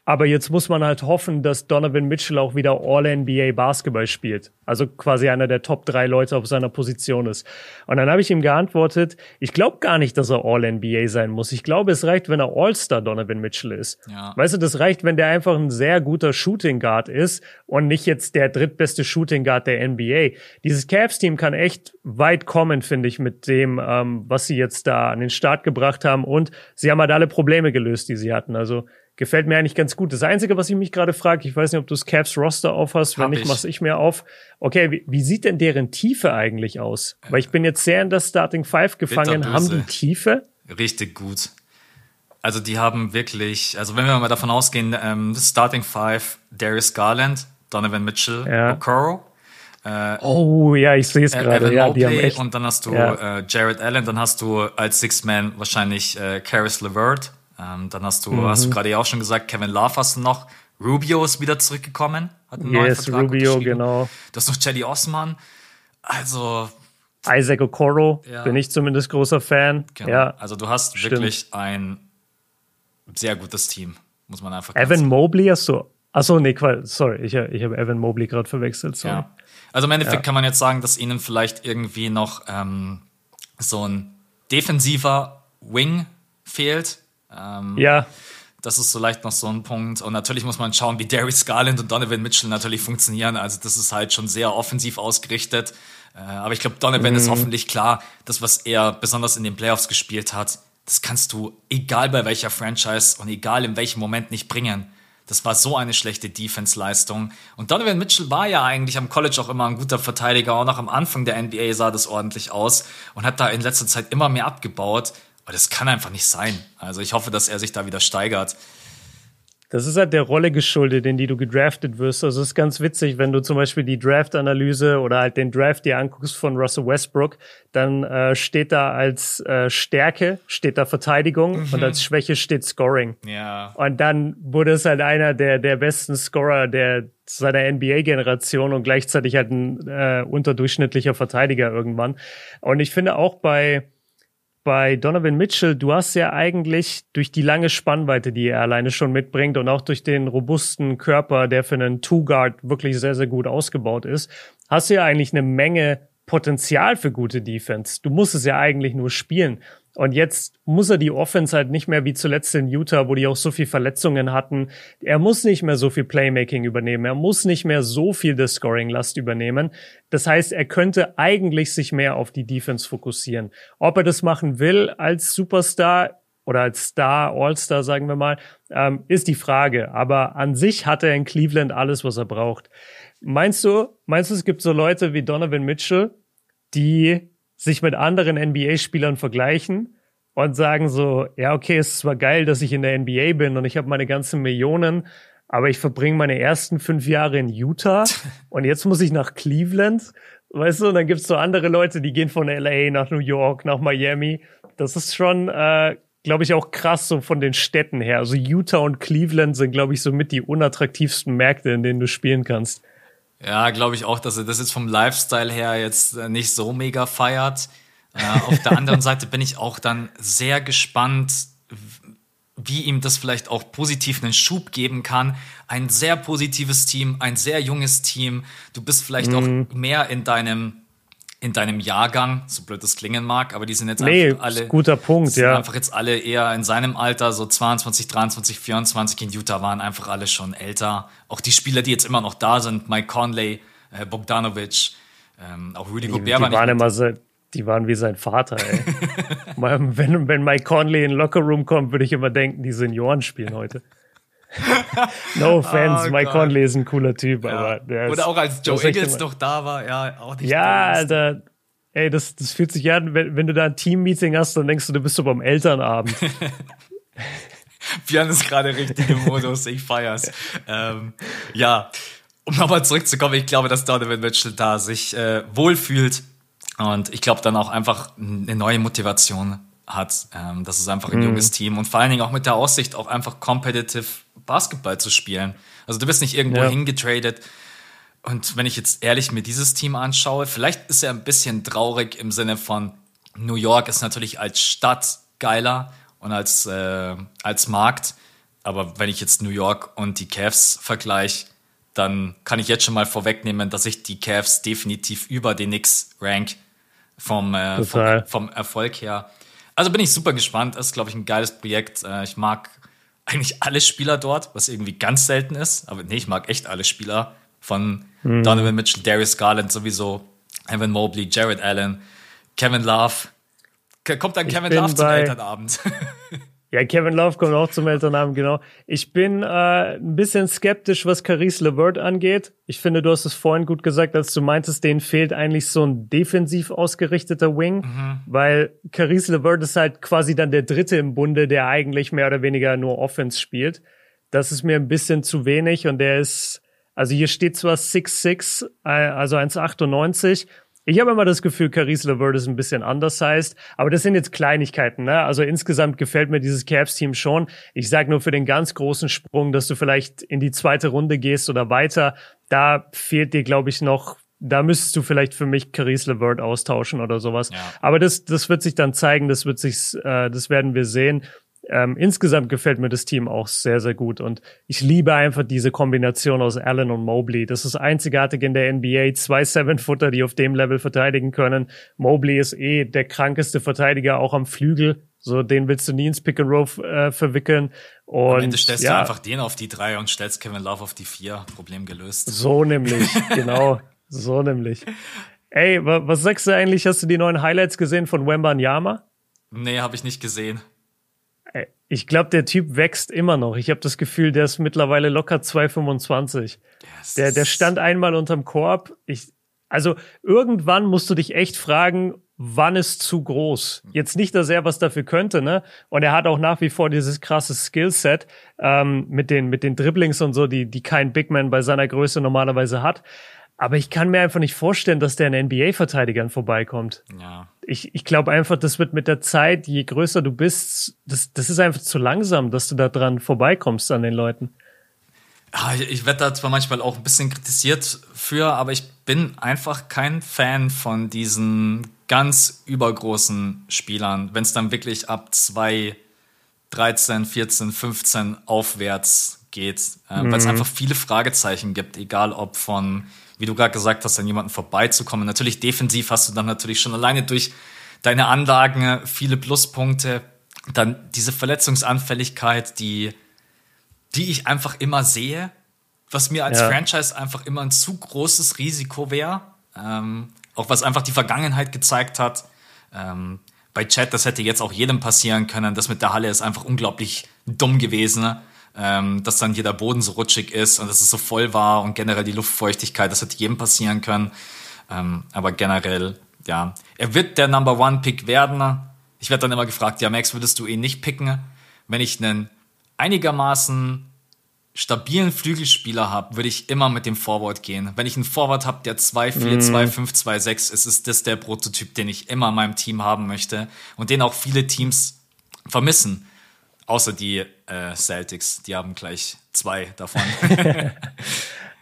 aber jetzt muss man halt hoffen, dass Donovan Mitchell auch wieder All-NBA Basketball spielt. Also quasi einer der Top drei Leute auf seiner Position ist. Und dann habe ich ihm geantwortet, ich glaube gar nicht, dass er All-NBA sein muss. Ich glaube, es reicht, wenn er All-Star Donovan Mitchell ist. Ja. Weißt du, das reicht, wenn der einfach ein sehr guter Shooting Guard ist und nicht jetzt der drittbeste Shooting Guard der NBA. Dieses Cavs-Team kann echt weit kommen, finde ich, mit dem, ähm, was sie jetzt da an den Start gebracht haben. Und sie haben halt alle Probleme gelöst, die sie hatten. Also gefällt mir eigentlich ganz gut. Das Einzige, was ich mich gerade frage, ich weiß nicht, ob du das Cavs Roster aufhast, wenn Hab nicht, mach's ich mir auf. Okay, wie, wie, sieht denn deren Tiefe eigentlich aus? Weil ich bin jetzt sehr in das Starting Five gefangen. Haben die Tiefe? Richtig gut. Also die haben wirklich, also wenn wir mal davon ausgehen, ähm, Starting Five, Darius Garland, Donovan Mitchell, ja. Okoro. Äh, oh ja, ich sehe es gerade. Ja, die haben echt, und dann hast du ja. äh, Jared Allen, dann hast du als Six Man wahrscheinlich äh, Karis LeVert, ähm, dann hast du, mhm. hast du gerade ja auch schon gesagt, Kevin Love hast du noch. Rubio ist wieder zurückgekommen, hat einen neuen yes, Vertrag Rubio, genau. Du hast noch Cedi Osman. Also. Isaac Okoro, ja. bin ich zumindest großer Fan. Genau. Ja, also du hast stimmt. wirklich ein sehr gutes Team, muss man einfach Evan Mobley hast du. Achso, nee, sorry, ich, ich habe Evan Mobley gerade verwechselt. Sorry. Ja. Also im Endeffekt ja. kann man jetzt sagen, dass ihnen vielleicht irgendwie noch ähm, so ein defensiver Wing fehlt, ähm, ja. Das ist vielleicht noch so ein Punkt. Und natürlich muss man schauen, wie Darius Garland und Donovan Mitchell natürlich funktionieren. Also das ist halt schon sehr offensiv ausgerichtet. Äh, aber ich glaube, Donovan mhm. ist hoffentlich klar, das, was er besonders in den Playoffs gespielt hat, das kannst du egal bei welcher Franchise und egal in welchem Moment nicht bringen. Das war so eine schlechte Defense-Leistung. Und Donovan Mitchell war ja eigentlich am College auch immer ein guter Verteidiger. Auch noch am Anfang der NBA sah das ordentlich aus und hat da in letzter Zeit immer mehr abgebaut. Aber das kann einfach nicht sein. Also ich hoffe, dass er sich da wieder steigert. Das ist halt der Rolle geschuldet, in die du gedraftet wirst. Also es ist ganz witzig, wenn du zum Beispiel die Draft-Analyse oder halt den Draft dir anguckst von Russell Westbrook, dann äh, steht da als äh, Stärke, steht da Verteidigung mhm. und als Schwäche steht Scoring. Ja. Und dann wurde es halt einer der, der besten Scorer der seiner NBA-Generation und gleichzeitig halt ein äh, unterdurchschnittlicher Verteidiger irgendwann. Und ich finde auch bei bei Donovan Mitchell, du hast ja eigentlich durch die lange Spannweite, die er alleine schon mitbringt und auch durch den robusten Körper, der für einen Two-Guard wirklich sehr, sehr gut ausgebaut ist, hast du ja eigentlich eine Menge Potenzial für gute Defense. Du musst es ja eigentlich nur spielen. Und jetzt muss er die Offense halt nicht mehr wie zuletzt in Utah, wo die auch so viel Verletzungen hatten. Er muss nicht mehr so viel Playmaking übernehmen. Er muss nicht mehr so viel der Scoring-Last übernehmen. Das heißt, er könnte eigentlich sich mehr auf die Defense fokussieren. Ob er das machen will als Superstar oder als Star, All-Star, sagen wir mal, ähm, ist die Frage. Aber an sich hat er in Cleveland alles, was er braucht. Meinst du, meinst du, es gibt so Leute wie Donovan Mitchell, die sich mit anderen NBA-Spielern vergleichen und sagen so, ja, okay, es ist zwar geil, dass ich in der NBA bin und ich habe meine ganzen Millionen, aber ich verbringe meine ersten fünf Jahre in Utah und jetzt muss ich nach Cleveland. Weißt du, und dann gibt's so andere Leute, die gehen von LA nach New York, nach Miami. Das ist schon, äh, glaube ich, auch krass so von den Städten her. Also Utah und Cleveland sind, glaube ich, so mit die unattraktivsten Märkte, in denen du spielen kannst. Ja, glaube ich auch, dass er das jetzt vom Lifestyle her jetzt äh, nicht so mega feiert. Äh, auf der anderen Seite bin ich auch dann sehr gespannt, wie ihm das vielleicht auch positiv einen Schub geben kann. Ein sehr positives Team, ein sehr junges Team. Du bist vielleicht mhm. auch mehr in deinem in deinem Jahrgang, so blöd das klingen mag, aber die sind jetzt nee, einfach alle guter Punkt, sind ja. einfach jetzt alle eher in seinem Alter, so 22, 23, 24 in Utah waren einfach alle schon älter. Auch die Spieler, die jetzt immer noch da sind, Mike Conley, äh, Bogdanovic, ähm, auch Rudy Gobert die, war die waren immer so, die waren wie sein Vater, ey. wenn, wenn Mike Conley in den Lockerroom kommt, würde ich immer denken, die Senioren spielen heute. no offense, oh, Mike God. Conley ist ein cooler Typ, ja. aber der Oder auch als Joe Ingles noch da war, ja, auch nicht. Ja, Alter. Ey, das, das fühlt sich an, wenn, wenn du da ein Team-Meeting hast, dann denkst du, du bist so beim Elternabend. Björn ist gerade richtig im Modus, ich feier's. Ähm, ja, um nochmal zurückzukommen, ich glaube, dass Donovan Mitchell da sich äh, wohlfühlt und ich glaube dann auch einfach eine neue Motivation hat. Ähm, das ist einfach ein mhm. junges Team und vor allen Dingen auch mit der Aussicht, auch einfach competitive Basketball zu spielen. Also du bist nicht irgendwo ja. hingetradet. Und wenn ich jetzt ehrlich mir dieses Team anschaue, vielleicht ist er ein bisschen traurig im Sinne von New York ist natürlich als Stadt geiler und als, äh, als Markt. Aber wenn ich jetzt New York und die Cavs vergleiche, dann kann ich jetzt schon mal vorwegnehmen, dass ich die Cavs definitiv über den Knicks rank vom, äh, vom, vom, Erfolg her. Also bin ich super gespannt. Das ist, glaube ich, ein geiles Projekt. Äh, ich mag eigentlich alle Spieler dort, was irgendwie ganz selten ist. Aber nee, ich mag echt alle Spieler. Von mhm. Donovan Mitchell, Darius Garland sowieso, Evan Mobley, Jared Allen, Kevin Love. Kommt dann Kevin Love zum Elternabend. Ja, Kevin Love kommt auch zum Elternnamen, genau. Ich bin äh, ein bisschen skeptisch, was Caris LeVert angeht. Ich finde, du hast es vorhin gut gesagt, als du meintest, denen fehlt eigentlich so ein defensiv ausgerichteter Wing, mhm. weil Caris LeVert ist halt quasi dann der Dritte im Bunde, der eigentlich mehr oder weniger nur Offense spielt. Das ist mir ein bisschen zu wenig und der ist, also hier steht zwar 6'6, äh, also 1,98 ich habe immer das Gefühl, Caris LeVert ist ein bisschen anders heißt, aber das sind jetzt Kleinigkeiten. Ne? Also insgesamt gefällt mir dieses Cavs-Team schon. Ich sage nur für den ganz großen Sprung, dass du vielleicht in die zweite Runde gehst oder weiter. Da fehlt dir, glaube ich, noch da müsstest du vielleicht für mich Caris LeVert austauschen oder sowas. Ja. Aber das, das wird sich dann zeigen, das wird sich, äh, das werden wir sehen. Ähm, insgesamt gefällt mir das Team auch sehr, sehr gut. Und ich liebe einfach diese Kombination aus Allen und Mobley. Das ist einzigartig in der NBA. Zwei Seven-Footer, die auf dem Level verteidigen können. Mobley ist eh der krankeste Verteidiger, auch am Flügel. So, den willst du nie ins Pick and Roll äh, verwickeln. Und, Am Ende stellst ja, du einfach den auf die drei und stellst Kevin Love auf die vier. Problem gelöst. So nämlich, genau. So nämlich. Ey, was sagst du eigentlich? Hast du die neuen Highlights gesehen von Wemba Nyama? Nee, habe ich nicht gesehen. Ich glaube, der Typ wächst immer noch. Ich habe das Gefühl, der ist mittlerweile locker 2,25. Yes. Der, der stand einmal unterm Korb. Ich, also irgendwann musst du dich echt fragen, wann ist zu groß? Jetzt nicht, dass er was dafür könnte, ne? Und er hat auch nach wie vor dieses krasse Skillset ähm, mit den mit den Dribblings und so, die die kein Big Man bei seiner Größe normalerweise hat. Aber ich kann mir einfach nicht vorstellen, dass der an NBA-Verteidigern vorbeikommt. Ja. Ich, ich glaube einfach, das wird mit der Zeit, je größer du bist, das, das ist einfach zu langsam, dass du da dran vorbeikommst an den Leuten. Ja, ich werde da zwar manchmal auch ein bisschen kritisiert für, aber ich bin einfach kein Fan von diesen ganz übergroßen Spielern, wenn es dann wirklich ab 2, 13, 14, 15 aufwärts geht, äh, mhm. weil es einfach viele Fragezeichen gibt, egal ob von wie du gerade gesagt hast, an jemanden vorbeizukommen. Natürlich defensiv hast du dann natürlich schon alleine durch deine Anlagen viele Pluspunkte. Dann diese Verletzungsanfälligkeit, die, die ich einfach immer sehe, was mir als ja. Franchise einfach immer ein zu großes Risiko wäre. Ähm, auch was einfach die Vergangenheit gezeigt hat. Ähm, bei Chat, das hätte jetzt auch jedem passieren können. Das mit der Halle ist einfach unglaublich dumm gewesen ähm, dass dann hier der Boden so rutschig ist und dass es so voll war und generell die Luftfeuchtigkeit, das hätte jedem passieren können. Ähm, aber generell, ja, er wird der Number One Pick werden. Ich werde dann immer gefragt, ja, Max, würdest du ihn nicht picken, wenn ich einen einigermaßen stabilen Flügelspieler habe, würde ich immer mit dem Forward gehen. Wenn ich einen Forward habe, der 2-4, 2-5, 2-6 ist, ist das der Prototyp, den ich immer in meinem Team haben möchte und den auch viele Teams vermissen. Außer die äh, Celtics, die haben gleich zwei davon.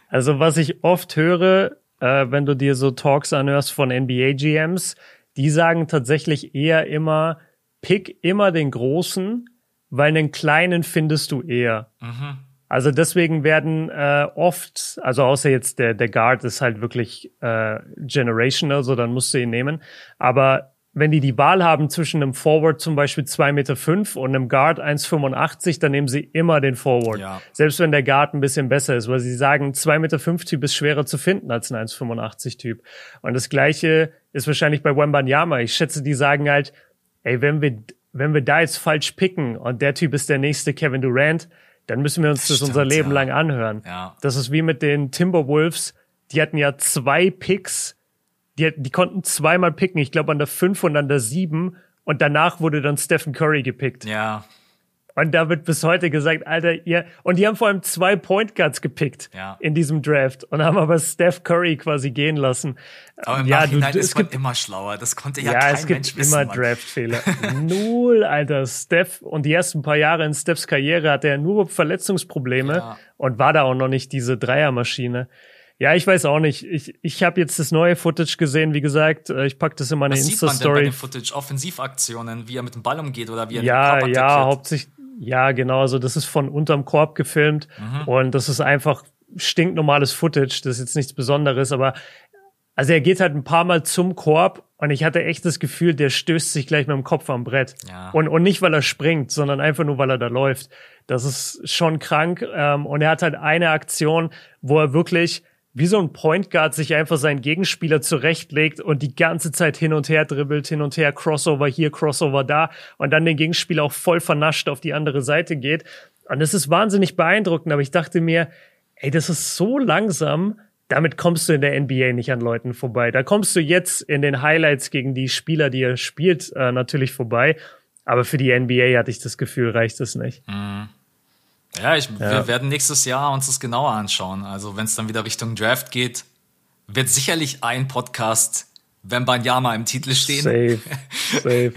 also was ich oft höre, äh, wenn du dir so Talks anhörst von NBA GMs, die sagen tatsächlich eher immer, pick immer den Großen, weil einen Kleinen findest du eher. Mhm. Also deswegen werden äh, oft, also außer jetzt der, der Guard ist halt wirklich äh, generational, so dann musst du ihn nehmen. Aber wenn die die Wahl haben zwischen einem Forward zum Beispiel zwei Meter fünf und einem Guard 1,85, dann nehmen sie immer den Forward. Ja. Selbst wenn der Guard ein bisschen besser ist, weil sie sagen, zwei Meter fünf Typ ist schwerer zu finden als ein 1,85 Typ. Und das Gleiche ist wahrscheinlich bei Wembanyama. Ich schätze, die sagen halt, ey, wenn wir, wenn wir da jetzt falsch picken und der Typ ist der nächste Kevin Durant, dann müssen wir uns das, das unser Leben ja. lang anhören. Ja. Das ist wie mit den Timberwolves. Die hatten ja zwei Picks die, die konnten zweimal picken, ich glaube an der 5 und an der 7 und danach wurde dann Stephen Curry gepickt. Ja. Und da wird bis heute gesagt, Alter, ihr, und die haben vor allem zwei Point Guards gepickt ja. in diesem Draft und haben aber Steph Curry quasi gehen lassen. Aber im ja, Nachhinein du, ist man immer schlauer. Das konnte ja, ja kein es gibt Mensch immer Draftfehler. Null, Alter. Steph und die ersten paar Jahre in Stephs Karriere hatte er nur Verletzungsprobleme ja. und war da auch noch nicht diese Dreiermaschine. Ja, ich weiß auch nicht. Ich, ich habe jetzt das neue Footage gesehen, wie gesagt. Äh, ich pack das in meine Insta-Story. Was sieht man denn bei den Footage? Offensivaktionen, wie er mit dem Ball umgeht oder wie er ja, den Korb Ja, hauptsächlich. Ja, genau. Also das ist von unterm Korb gefilmt mhm. und das ist einfach stinknormales Footage. Das ist jetzt nichts Besonderes, aber also er geht halt ein paar Mal zum Korb und ich hatte echt das Gefühl, der stößt sich gleich mit dem Kopf am Brett. Ja. Und, und nicht, weil er springt, sondern einfach nur, weil er da läuft. Das ist schon krank. Ähm, und er hat halt eine Aktion, wo er wirklich wie so ein Point Guard sich einfach seinen Gegenspieler zurechtlegt und die ganze Zeit hin und her dribbelt, hin und her, Crossover hier, Crossover da und dann den Gegenspieler auch voll vernascht auf die andere Seite geht. Und das ist wahnsinnig beeindruckend, aber ich dachte mir, ey, das ist so langsam, damit kommst du in der NBA nicht an Leuten vorbei. Da kommst du jetzt in den Highlights gegen die Spieler, die er spielt, äh, natürlich vorbei. Aber für die NBA hatte ich das Gefühl, reicht es nicht. Mhm. Ja, ich, ja. wir werden nächstes Jahr uns das genauer anschauen. Also wenn es dann wieder Richtung Draft geht, wird sicherlich ein Podcast Wembanyama im Titel stehen. Safe, safe.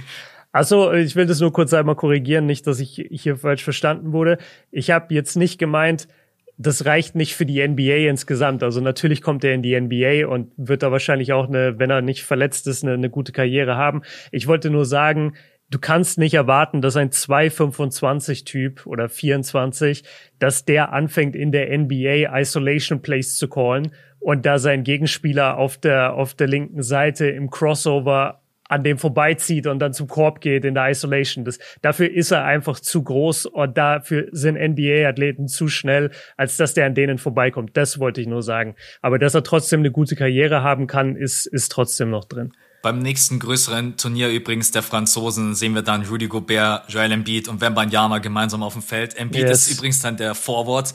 Also ich will das nur kurz einmal korrigieren, nicht, dass ich hier falsch verstanden wurde. Ich habe jetzt nicht gemeint, das reicht nicht für die NBA insgesamt. Also natürlich kommt er in die NBA und wird da wahrscheinlich auch eine, wenn er nicht verletzt ist, eine, eine gute Karriere haben. Ich wollte nur sagen, du kannst nicht erwarten, dass ein 225-Typ oder 24, dass der anfängt in der NBA Isolation Plays zu callen und da sein Gegenspieler auf der, auf der linken Seite im Crossover an dem vorbeizieht und dann zum Korb geht in der Isolation. Das, dafür ist er einfach zu groß und dafür sind NBA-Athleten zu schnell, als dass der an denen vorbeikommt. Das wollte ich nur sagen. Aber dass er trotzdem eine gute Karriere haben kann, ist, ist trotzdem noch drin. Beim nächsten größeren Turnier übrigens der Franzosen sehen wir dann Rudy Gobert, Joel Embiid und Wembanyama gemeinsam auf dem Feld. Embiid yes. ist übrigens dann der Forward.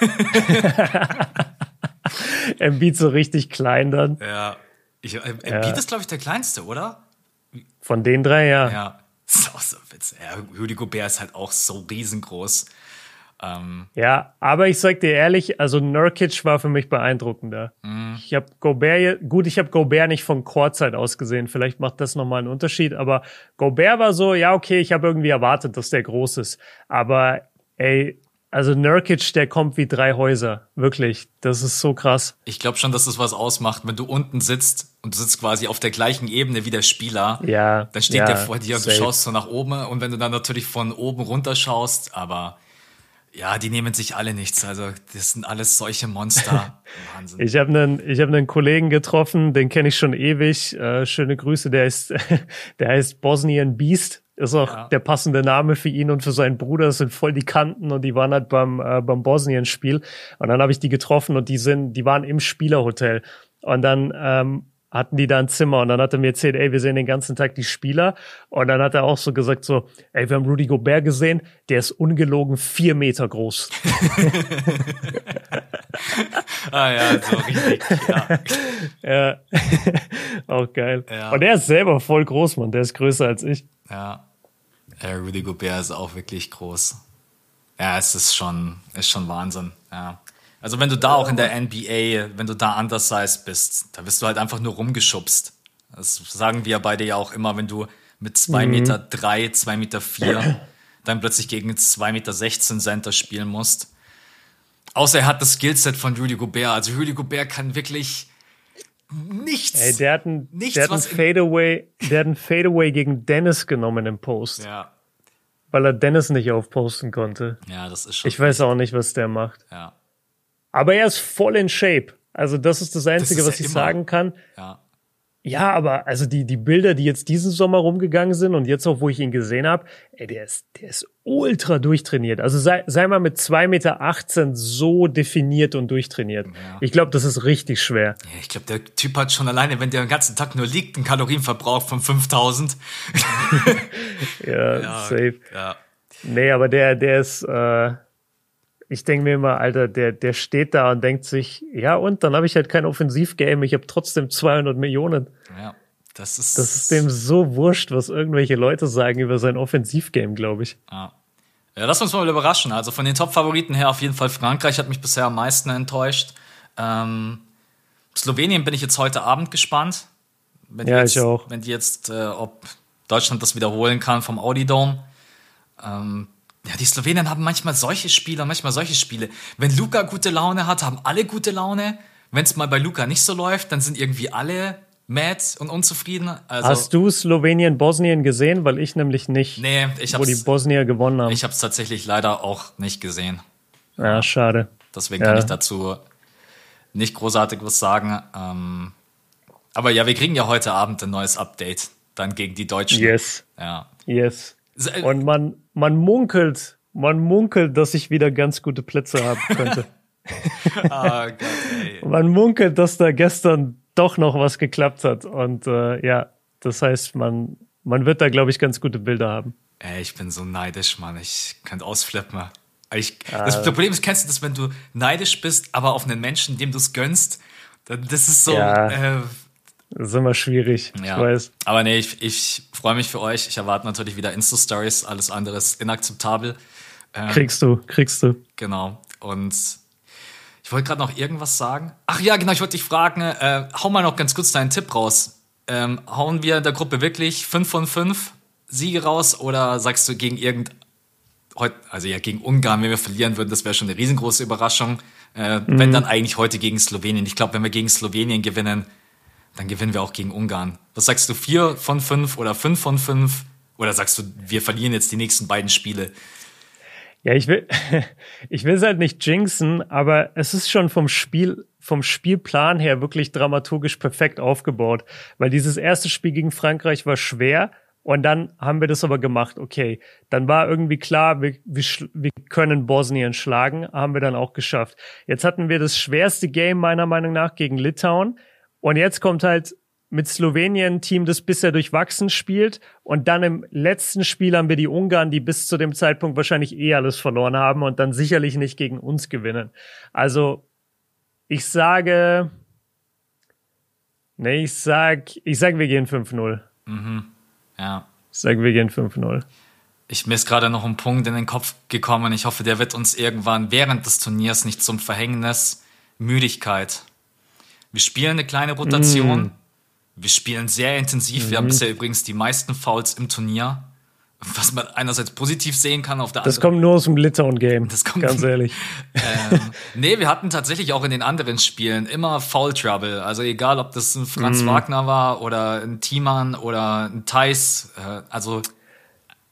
Embiid so richtig klein dann. Ja. Ich, Embiid ja. ist, glaube ich, der kleinste, oder? Von den drei, ja. Ja. Das ist auch so witzig. Ja, Rudy Gobert ist halt auch so riesengroß. Ähm, ja, aber ich sag dir ehrlich, also Nurkic war für mich beeindruckender. Mhm. Ich habe Gobert, gut, ich habe Gobert nicht von Chorzeit aus gesehen, vielleicht macht das nochmal einen Unterschied, aber Gobert war so, ja, okay, ich habe irgendwie erwartet, dass der groß ist. Aber ey, also Nurkic, der kommt wie drei Häuser. Wirklich. Das ist so krass. Ich glaube schon, dass das was ausmacht, wenn du unten sitzt und du sitzt quasi auf der gleichen Ebene wie der Spieler. Ja. Dann steht ja, der vor dir und du schaust so nach oben und wenn du dann natürlich von oben runter schaust, aber ja, die nehmen sich alle nichts. Also das sind alles solche Monster. Wahnsinn. Ich habe einen, ich habe einen Kollegen getroffen, den kenne ich schon ewig. Äh, schöne Grüße. Der ist, der heißt Bosnian Beast. Ist auch ja. der passende Name für ihn und für seinen Bruder. Das sind voll die Kanten und die waren halt beim äh, beim Bosnien-Spiel. Und dann habe ich die getroffen und die sind, die waren im Spielerhotel. Und dann ähm, hatten die da ein Zimmer und dann hat er mir erzählt, ey, wir sehen den ganzen Tag die Spieler und dann hat er auch so gesagt so, ey, wir haben Rudy Gobert gesehen, der ist ungelogen vier Meter groß. ah ja, so richtig, ja. ja. auch geil. Ja. Und er ist selber voll groß, Mann, der ist größer als ich. Ja, ja Rudy Gobert ist auch wirklich groß. Ja, es ist schon, ist schon Wahnsinn, ja. Also wenn du da auch in der NBA, wenn du da undersized bist, da wirst du halt einfach nur rumgeschubst. Das sagen wir beide ja auch immer, wenn du mit zwei mhm. Meter drei, zwei Meter vier dann plötzlich gegen zwei Meter sechzehn Center spielen musst. Außer er hat das Skillset von Rudy Gobert. Also Rudy Gobert kann wirklich nichts. Ey, der hat einen, nichts, der hat einen was in- Fadeaway, der hat einen Fadeaway gegen Dennis genommen im Post, Ja, weil er Dennis nicht aufposten konnte. ja, das ist schon. Ich weiß auch nicht, was der macht. ja, Aber er ist voll in Shape. Also das ist das Einzige, ist was ja ich immer- sagen kann. ja. Ja, aber also die, die Bilder, die jetzt diesen Sommer rumgegangen sind und jetzt auch, wo ich ihn gesehen habe, ey, der ist, der ist ultra durchtrainiert. Also sei, sei mal mit 2,18 Meter so definiert und durchtrainiert. Ich glaube, das ist richtig schwer. Ja, Ich glaube, der Typ hat schon alleine, wenn der den ganzen Tag nur liegt, einen Kalorienverbrauch von 5000. Ja, Ja, safe. Ja. Nee, aber der, der ist, äh, ich denke mir immer, Alter, der, der steht da und denkt sich, ja und, dann habe ich halt kein Offensivgame, ich habe trotzdem 200 Millionen. ja. Das ist. Das ist dem so wurscht, was irgendwelche Leute sagen über sein Offensivgame, glaube ich. Ja. Ja, lass uns mal überraschen. Also von den Top-Favoriten her auf jeden Fall Frankreich hat mich bisher am meisten enttäuscht. Ähm, Slowenien bin ich jetzt heute Abend gespannt. Wenn Ja, jetzt, ich auch. Wenn die jetzt, äh, ob Deutschland das wiederholen kann vom Audi Dome. Ähm, ja, die Slowenen haben manchmal solche Spiele, manchmal solche Spiele. Wenn Luca gute Laune hat, haben alle gute Laune. Wenn es mal bei Luca nicht so läuft, dann sind irgendwie alle mad und unzufrieden. Also, Hast du Slowenien, Bosnien gesehen? Weil ich nämlich nicht, nee, ich wo die Bosnier gewonnen haben. ich hab's tatsächlich leider auch nicht gesehen. ja, schade. Deswegen Ja. kann ich dazu nicht großartig was sagen. Ähm, aber ja, wir kriegen ja heute Abend ein neues Update. Dann gegen die Deutschen. Yes, Ja. yes. Äh, Und man, man munkelt, man munkelt, dass ich wieder ganz gute Plätze haben könnte. Ah, Gott, ey. man munkelt, dass da gestern doch noch was geklappt hat. Und äh, ja, das heißt, man, man wird da, glaube ich, ganz gute Bilder haben. ey, ich bin so neidisch, Mann. Ich könnte ausflippen. Ich, Ah. das Problem ist, kennst du das, wenn du neidisch bist, aber auf einen Menschen, dem du es gönnst? Dann, das ist so. Ja. Äh, Das ist immer schwierig, ich ja. weiß. Aber nee, ich, ich freue mich für euch. Ich erwarte natürlich wieder Insta-Stories. Alles andere ist inakzeptabel. Ähm, Kriegst du, kriegst du. Genau. Und ich wollte gerade noch irgendwas sagen. Ach ja, genau, ich wollte dich fragen, äh, hau mal noch ganz kurz deinen Tipp raus. Ähm, hauen wir in der Gruppe wirklich 5 von 5 Siege raus oder sagst du gegen irgend heut, also ja gegen Ungarn, wenn wir verlieren würden, das wäre schon eine riesengroße Überraschung. Äh, Wenn dann eigentlich heute gegen Slowenien. Ich glaube, wenn wir gegen Slowenien gewinnen, dann gewinnen wir auch gegen Ungarn. Was sagst du, 4 von 5 oder 5 von 5? Oder sagst du, wir verlieren jetzt die nächsten beiden Spiele? Ja, ich will, ich will es halt nicht jinxen, aber es ist schon vom Spiel, vom Spielplan her wirklich dramaturgisch perfekt aufgebaut. Weil dieses erste Spiel gegen Frankreich war schwer und dann haben wir das aber gemacht. Okay, dann war irgendwie klar, wir, wir, wir können Bosnien schlagen, haben wir dann auch geschafft. Jetzt hatten wir das schwerste Game meiner Meinung nach gegen Litauen und jetzt kommt halt mit Slowenien ein Team, das bisher durchwachsen spielt. Und dann im letzten Spiel haben wir die Ungarn, die bis zu dem Zeitpunkt wahrscheinlich eh alles verloren haben und dann sicherlich nicht gegen uns gewinnen. Also, ich sage, nee, ich sag, ich sag, wir gehen 5-0. Ja. Ich sag, wir gehen 5-0. Ich mir ist gerade noch ein Punkt in den Kopf gekommen. Ich hoffe, der wird uns irgendwann während des Turniers nicht zum Verhängnis. Müdigkeit. Wir spielen eine kleine Rotation. Wir spielen sehr intensiv. Wir haben bisher übrigens die meisten Fouls im Turnier. Was man einerseits positiv sehen kann, auf der Das anderen kommt nur aus dem Litauen-Game. Das kommt- Ganz ehrlich. ähm, nee, wir hatten tatsächlich auch in den anderen Spielen immer Foul Trouble. Also egal, ob das ein Franz Wagner war oder ein Thiemann oder ein Thais. Äh, also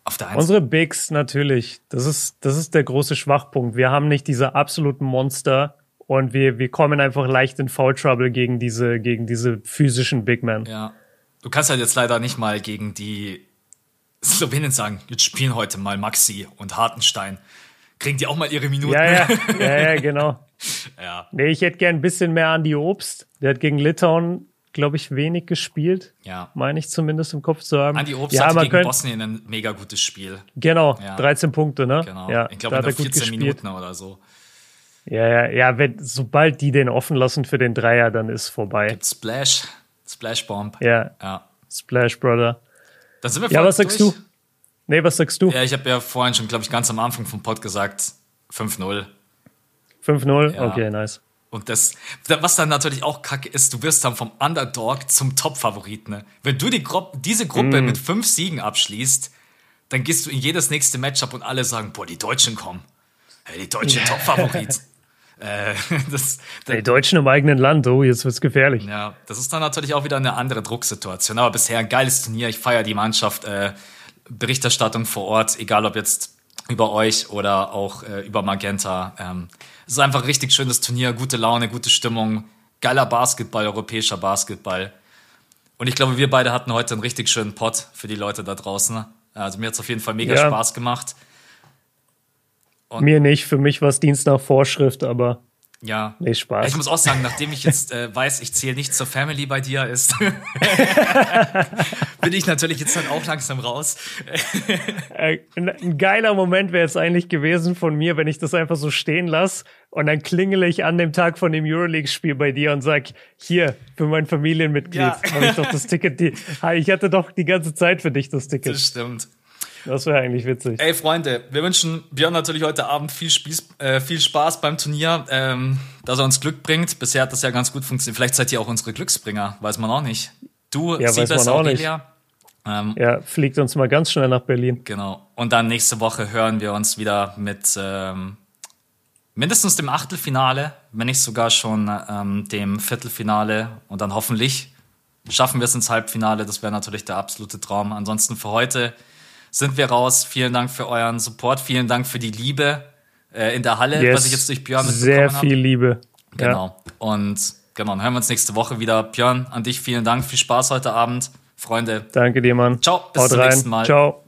auf der einen Unsere Bigs natürlich. Das ist, das ist der große Schwachpunkt. Wir haben nicht diese absoluten Monster und wir, wir kommen einfach leicht in Foul Trouble gegen diese, gegen diese physischen Big Men. Ja. Du kannst halt jetzt leider nicht mal gegen die Slowenen sagen, jetzt spielen heute mal Maxi und Hartenstein. Kriegen die auch mal ihre Minuten? Ja, ja, ja, ja, genau. ja. Nee, ich hätte gern ein bisschen mehr Andi Obst. Der hat gegen Litauen, glaube ich, wenig gespielt. Ja. Meine ich zumindest im Kopf zu haben. Andi Obst ja, hatte gegen könnte, Bosnien ein mega gutes Spiel. Genau, Ja. 13 Punkte, ne? Genau. Ja, ich glaube, da in hat er der gut 14 gespielt. Minuten oder so. Ja, ja, ja, wenn, sobald die den offen lassen für den Dreier, dann ist vorbei. Splash. Splash Bomb. Ja, Ja. Splash Brother. Dann sind wir Ja, was sagst durch. du? Nee, was sagst du? Ja, ich habe ja vorhin schon, glaube ich, ganz am Anfang vom Pod gesagt, 5-0. 5-0? Ja. Okay, nice. Und das, was dann natürlich auch kacke ist, du wirst dann vom Underdog zum Top-Favoriten. Ne? Wenn du die Gru diese Gruppe mit fünf Siegen abschließt, dann gehst du in jedes nächste Matchup und alle sagen, boah, die Deutschen kommen. Hey, die deutschen Top-Favorit. Äh, das, Die Deutschen im eigenen Land, oh, jetzt wird's gefährlich. Ja, das ist dann natürlich auch wieder eine andere Drucksituation. Aber bisher ein geiles Turnier. Ich feiere die Mannschaft. Äh, Berichterstattung vor Ort, egal ob jetzt über euch oder auch äh, über Magenta. Ähm, es ist einfach ein richtig schönes Turnier, gute Laune, gute Stimmung, geiler Basketball, europäischer Basketball. Und ich glaube, wir beide hatten heute einen richtig schönen Pot für die Leute da draußen. Also mir hat es auf jeden Fall mega ja. Spaß gemacht. Und mir nicht, für mich war es Dienst nach Vorschrift, aber ja. Nee, Spaß. Ich muss auch sagen, nachdem ich jetzt äh, weiß, ich zähle nicht zur Family bei dir, ist, bin ich natürlich jetzt dann auch langsam raus. äh, ein, geiler Moment wäre es eigentlich gewesen von mir, wenn ich das einfach so stehen lasse und dann klingele ich an dem Tag von dem Euroleague-Spiel bei dir und sag, hier, für mein Familienmitglied ja. habe ich doch das Ticket. Die, ich hatte doch die ganze Zeit für dich das Ticket. Das stimmt. Das wäre eigentlich witzig. Ey, Freunde, wir wünschen Björn natürlich heute Abend viel, Spieß, äh, viel Spaß beim Turnier, ähm, dass er uns Glück bringt. Bisher hat das ja ganz gut funktioniert. Vielleicht seid ihr auch unsere Glücksbringer, weiß man auch nicht. Du, ja, Siebes, Aurelia. Ähm, ja, fliegt uns mal ganz schnell nach Berlin. Genau. Und dann nächste Woche hören wir uns wieder mit ähm, mindestens dem Achtelfinale, wenn nicht sogar schon ähm, dem Viertelfinale. Und dann hoffentlich schaffen wir es ins Halbfinale. Das wäre natürlich der absolute Traum. Ansonsten für heute sind wir raus. Vielen Dank für euren Support. Vielen Dank für die Liebe äh, in der Halle, yes, was ich jetzt durch Björn mitbekommen habe. Sehr viel hab. Liebe. Genau. Ja. Und genau, dann hören wir uns nächste Woche wieder. Björn, an dich vielen Dank. Viel Spaß heute Abend. Freunde. Danke dir, Mann. Ciao. Bis Haut zum rein. nächsten Mal. Ciao.